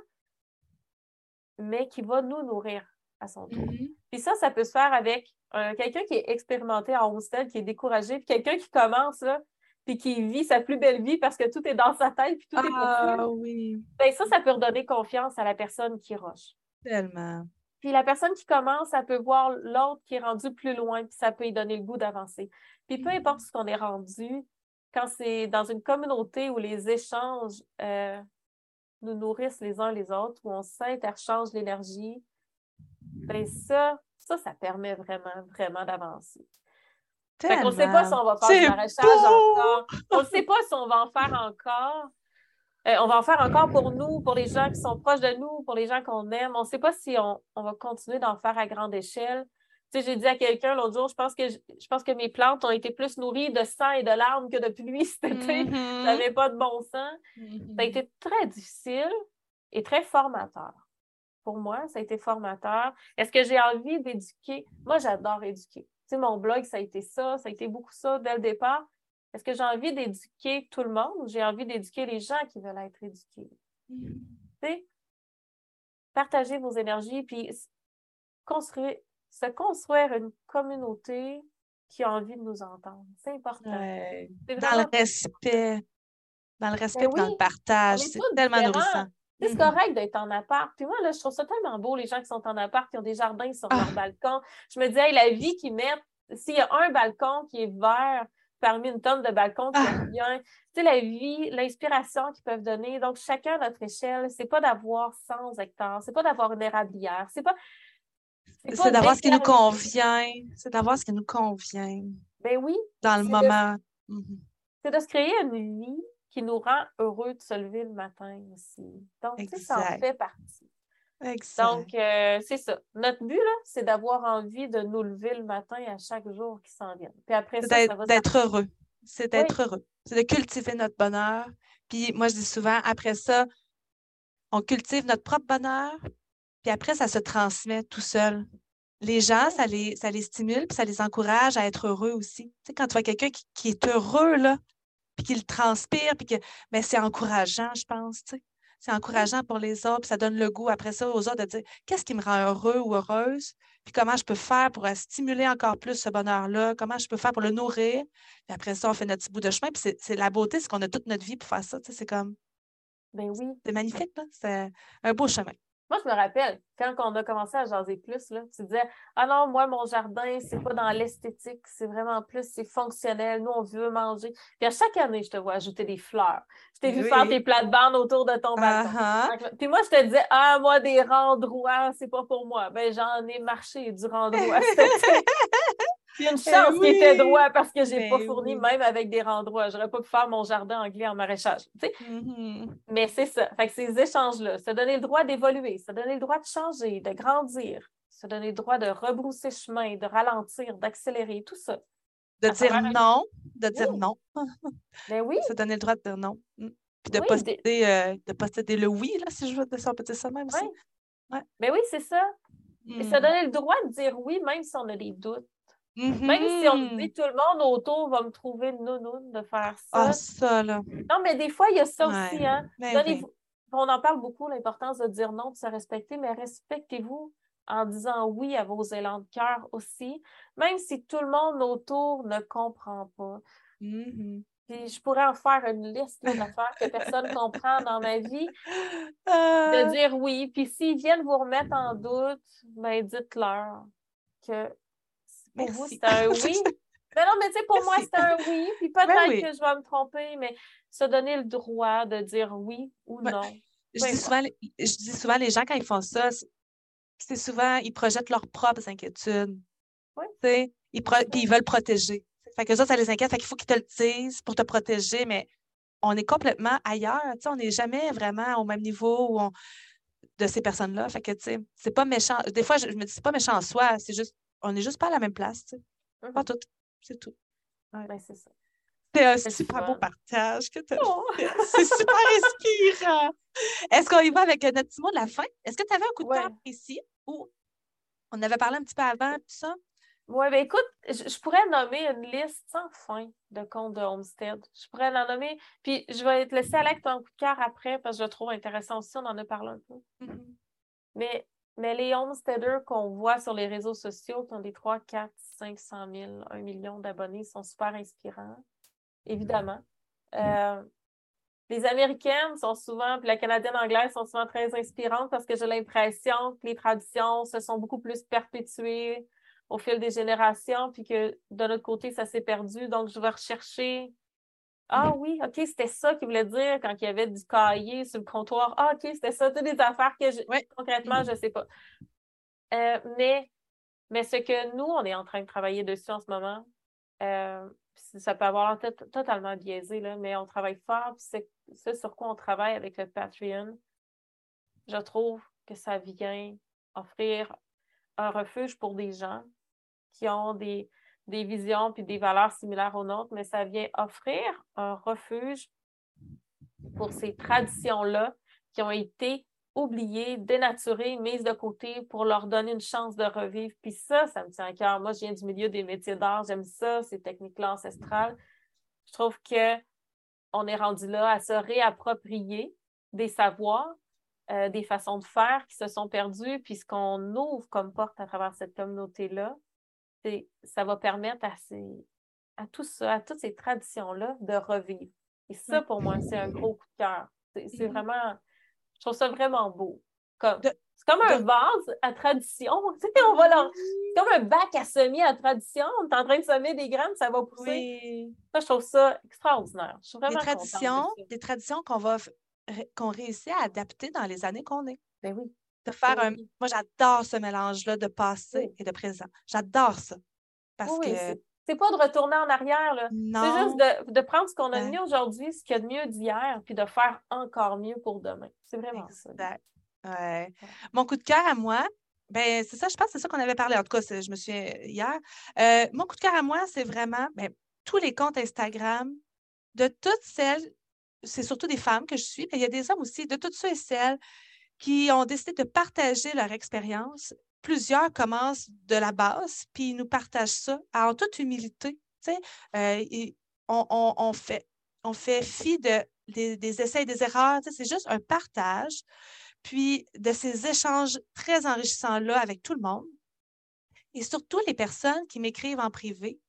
mais qui va nous nourrir à son tour. Mm-hmm. Puis ça, ça peut se faire avec quelqu'un qui est expérimenté en hostel, qui est découragé, puis quelqu'un qui commence, là, puis qui vit sa plus belle vie parce que tout est dans sa tête, puis tout est possible. Ah oui. Ben, ça, ça peut redonner confiance à la personne qui roche. Tellement. Puis la personne qui commence, elle peut voir l'autre qui est rendu plus loin, puis ça peut lui donner le goût d'avancer. Puis peu importe ce qu'on est rendu, quand c'est dans une communauté où les échanges euh, nous nourrissent les uns les autres, où on s'interchange l'énergie, ben ça, ça, ça permet vraiment, vraiment d'avancer. On ne sait pas si on va faire du maraîchage encore. On ne sait pas si on va en faire encore. Euh, on va en faire encore pour nous, pour les gens qui sont proches de nous, pour les gens qu'on aime. On ne sait pas si on, va continuer d'en faire à grande échelle. Tu sais, j'ai dit à quelqu'un l'autre jour, je pense que je, pense que mes plantes ont été plus nourries de sang et de larmes que de pluie cet été. Mm-hmm. n'avais pas de bon sang. Mm-hmm. Ça a été très difficile et très formateur. Pour moi, ça a été formateur. Est-ce que j'ai envie d'éduquer? Moi, j'adore éduquer. Tu sais, mon blog, ça a été ça, ça a été beaucoup ça dès le départ. Est-ce que j'ai envie d'éduquer tout le monde ou j'ai envie d'éduquer les gens qui veulent être éduqués? Mm. Partagez vos énergies, puis construire, se construire une communauté qui a envie de nous entendre. C'est important. Dans le respect. Dans le respect ben dans le partage. C'est tellement nourrissant. C'est mm-hmm. correct d'être en appart. Puis moi, là, je trouve ça tellement beau, les gens qui sont en appart, qui ont des jardins sur leur ah. balcon. Je me dis, la vie qu'ils mettent, s'il y a un balcon qui est vert, parmi une tonne de balcons qui ah. bien. Tu sais, la vie, l'inspiration qu'ils peuvent donner. Donc, chacun à notre échelle, c'est pas d'avoir 100 hectares, c'est pas d'avoir une érablière, c'est pas. C'est d'avoir ce qui nous convient. C'est d'avoir ce qui nous convient. Ben oui. Dans le moment. Mhm. C'est de se créer une vie qui nous rend heureux de se lever le matin aussi. Donc, tu sais, ça en fait partie. Donc, euh, c'est ça. Notre but, là, c'est d'avoir envie de nous lever le matin à chaque jour qui s'en vient. Puis après ça, ça D'être heureux. C'est d'être heureux. C'est de cultiver notre bonheur. Puis moi, je dis souvent, après ça, on cultive notre propre bonheur, puis après, ça se transmet tout seul. Les gens, ça les, ça les stimule, puis ça les encourage à être heureux aussi. Tu sais, quand tu vois quelqu'un qui, est heureux, là, puis qu'il transpire, puis que, mais c'est encourageant, je pense, tu sais c'est encourageant pour les autres, puis ça donne le goût après ça aux autres de dire qu'est-ce qui me rend heureux ou heureuse, puis comment je peux faire pour stimuler encore plus ce bonheur-là, comment je peux faire pour le nourrir. Puis après ça, on fait notre petit bout de chemin, puis c'est la beauté, c'est qu'on a toute notre vie pour faire ça. C'est comme. Ben oui. C'est magnifique, c'est un beau chemin. Moi, je me rappelle, quand on a commencé à jaser plus, là, tu disais Ah non, moi, mon jardin, c'est pas dans l'esthétique, c'est vraiment plus, c'est fonctionnel. Nous, on veut manger. Puis à chaque année, je te vois ajouter des fleurs. Je t'ai vu faire tes plates-bandes autour de ton balcon. Uh-huh. Puis moi, je te disais Ah, moi, des rendroits, c'est pas pour moi. Ben, j'en ai marché du rendroit. Une eh chance qui était droit parce que je n'ai pas ben fourni même avec des rendroits. J'aurais pas pu faire mon jardin anglais en maraîchage. Mm-hmm. Mais c'est ça. Fait que ces échanges-là, se donner le droit d'évoluer, se donner le droit de changer, de grandir, se donner le droit de rebrousser chemin, de ralentir, d'accélérer, tout ça. De dire non, de dire non. Ben oui. Se donner le droit de dire non. Mm. Puis de, posséder, euh, de posséder le oui, là, si je veux, de ça, ça même aussi. Ouais. Ben oui, c'est ça. Et se mm. donner le droit de dire oui, même si on a des doutes. Même si on dit mm-hmm. tout le monde autour va me trouver une nounoune de faire ça. Ah, ça, là. Non, mais des fois, il y a ça aussi. Hein? Ben on en parle beaucoup, l'importance de dire non, de se respecter, mais respectez-vous en disant oui à vos élans de cœur aussi, même si tout le monde autour ne comprend pas. Mm-hmm. Puis je pourrais en faire une liste d'affaires que personne ne comprend dans ma vie, de ah. dire oui. Puis s'ils viennent vous remettre en doute, ben dites-leur que pour vous, c'est un oui. Mais non, mais tu sais, pour moi, c'est un oui. Puis ben peut-être que je vais me tromper, mais se donner le droit de dire oui ou non. Je dis, souvent, je dis souvent, les gens, quand ils font ça, c'est souvent, ils projettent leurs propres inquiétudes. Oui. Ils puis ils veulent protéger. Fait que ça, ça les inquiète. Fait qu'il faut qu'ils te le disent pour te protéger, mais on est complètement ailleurs. On n'est jamais vraiment au même niveau de ces personnes-là. Fait que, tu sais, c'est pas méchant. Des fois, je me dis, c'est pas méchant en soi, c'est juste on n'est juste pas à la même place, tu sais. Pas mmh tout. C'est tout. Ben, c'est ça. C'est un super beau partage que tu as oh! C'est super inspirant. Est-ce qu'on y va avec notre petit mot de la fin? Est-ce que tu avais un coup de cœur ici ou on avait parlé un petit peu avant, tout ça? Oui, bien écoute, je, pourrais nommer une liste sans fin de comptes de Homestead. Je pourrais la nommer, puis je vais te laisser aller avec ton coup de cœur après parce que je le trouve intéressant aussi, on en a parlé un peu. Mais mais les homesteaders qu'on voit sur les réseaux sociaux, qui ont des 3, 4, 500 000, 1 million d'abonnés, sont super inspirants, évidemment. Euh, les Américaines sont souvent, puis la Canadienne anglaise sont souvent très inspirantes parce que j'ai l'impression que les traditions se sont beaucoup plus perpétuées au fil des générations, puis que de notre côté, ça s'est perdu. Donc, je vais rechercher ah oui, OK, c'était ça qu'il voulait dire quand il y avait du cahier sur le comptoir. Ah, OK, c'était ça, toutes des affaires que concrètement, je ne sais pas. Euh, mais, mais ce que nous, on est en train de travailler dessus en ce moment, euh, ça peut avoir totalement biaisé, là, mais on travaille fort. C'est ce sur quoi on travaille avec le Patreon. Je trouve que ça vient offrir un refuge pour des gens qui ont des, des visions puis des valeurs similaires aux nôtres, mais ça vient offrir un refuge pour ces traditions-là qui ont été oubliées, dénaturées, mises de côté pour leur donner une chance de revivre. Puis ça, ça me tient à cœur. Moi, je viens du milieu des métiers d'art, j'aime ça, ces techniques-là ancestrales. Je trouve que on est rendu là à se réapproprier des savoirs, euh, des façons de faire qui se sont perdues, puis ce qu'on ouvre comme porte à travers cette communauté-là, ça va permettre à, ces, à tout ça, à toutes ces traditions-là de revivre. Et ça, pour moi, c'est un gros coup de cœur. C'est mm-hmm. vraiment, je trouve ça vraiment beau. Comme, c'est comme un vase à tradition. on va C'est comme un bac à semer à tradition. On est en train de semer des graines, ça va pousser. Ça, je trouve ça extraordinaire. Je suis vraiment des traditions, des traditions qu'on va qu'on réussit à adapter dans les années qu'on est. Ben oui. De faire un. Moi, j'adore ce mélange-là de passé et de présent. J'adore ça. Parce que c'est pas de retourner en arrière. C'est juste de, prendre ce qu'on a de mieux aujourd'hui, ce qu'il y a de mieux d'hier, puis de faire encore mieux pour demain. C'est vraiment ça. Ouais. Mon coup de cœur à moi, ben c'est ça, je pense que c'est ça qu'on avait parlé. En tout cas, je me souviens hier. Euh, mon coup de cœur à moi, c'est vraiment ben, tous les comptes Instagram de toutes celles, c'est surtout des femmes que je suis, mais il y a des hommes aussi, de toutes ceux et celles qui ont décidé de partager leur expérience plusieurs commencent de la base, puis ils nous partagent ça en toute humilité. Euh, on, fait, on fait fi de, des, essais et des erreurs. C'est juste un partage, puis de ces échanges très enrichissants-là avec tout le monde. Et surtout les personnes qui m'écrivent en privé,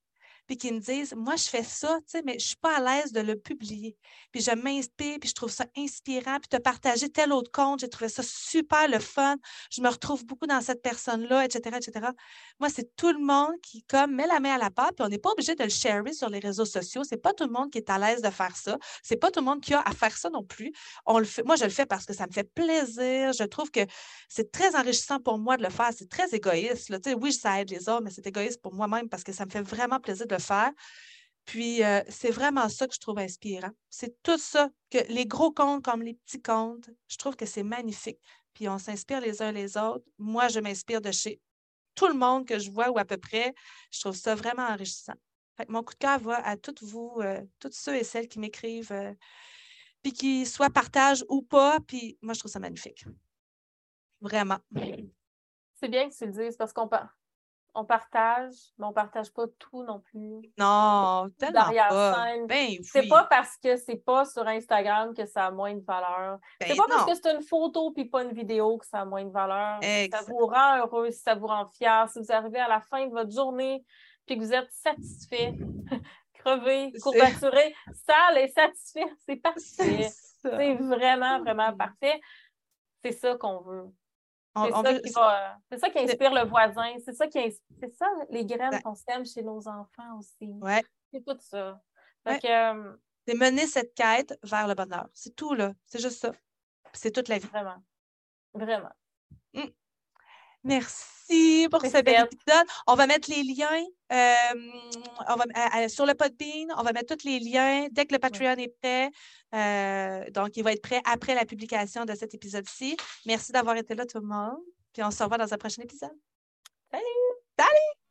puis qui me disent Moi, je fais ça, mais je ne suis pas à l'aise de le publier. Puis je m'inspire, puis je trouve ça inspirant, puis de partager tel autre compte, j'ai trouvé ça super le fun. Je me retrouve beaucoup dans cette personne-là, etc., etc. Moi, c'est tout le monde qui, comme, met la main à la pâte, puis on n'est pas obligé de le sharer sur les réseaux sociaux. C'est pas tout le monde qui est à l'aise de faire ça. C'est pas tout le monde qui a à faire ça non plus. On le fait, moi, je le fais parce que ça me fait plaisir. Je trouve que c'est très enrichissant pour moi de le faire. C'est très égoïste. Là. Oui, ça aide les autres, mais c'est égoïste pour moi-même parce que ça me fait vraiment plaisir de faire. Puis, euh, c'est vraiment ça que je trouve inspirant. C'est tout ça, que les gros contes comme les petits contes, je trouve que c'est magnifique. Puis, on s'inspire les uns les autres. Moi, je m'inspire de chez tout le monde que je vois ou à peu près. Je trouve ça vraiment enrichissant. mon coup de cœur va à toutes vous, euh, tous ceux et celles qui m'écrivent, euh, puis qui soit partagent ou pas. Puis, moi, je trouve ça magnifique. Vraiment. C'est bien que tu le dises parce qu'on parle on partage, mais on ne partage pas tout non plus. Non, tellement pas. Ben c'est pas parce que c'est pas sur Instagram que ça a moins de valeur. Ce c'est ben pas parce que c'est une photo puis pas une vidéo que ça a moins de valeur. Ça vous rend heureux, ça vous rend fier. Si vous arrivez à la fin de votre journée puis que vous êtes satisfait, crevé, courbaturé, sale et satisfait, c'est parfait. C'est vraiment, vraiment parfait. C'est ça qu'on veut. C'est ça, qui inspire le voisin. C'est ça qui C'est ça, les graines qu'on sème chez nos enfants aussi. Ouais. C'est tout ça. Euh, c'est mener cette quête vers le bonheur. C'est tout, là. C'est juste ça. C'est toute la vie. Vraiment. Vraiment. Mmh. Merci pour cet épisode. On va mettre les liens euh, on va, sur le Podbean. On va mettre tous les liens dès que le Patreon est prêt. Euh, donc, il va être prêt après la publication de cet épisode-ci. Merci d'avoir été là, tout le monde. Puis on se revoit dans un prochain épisode. Salut! Salut!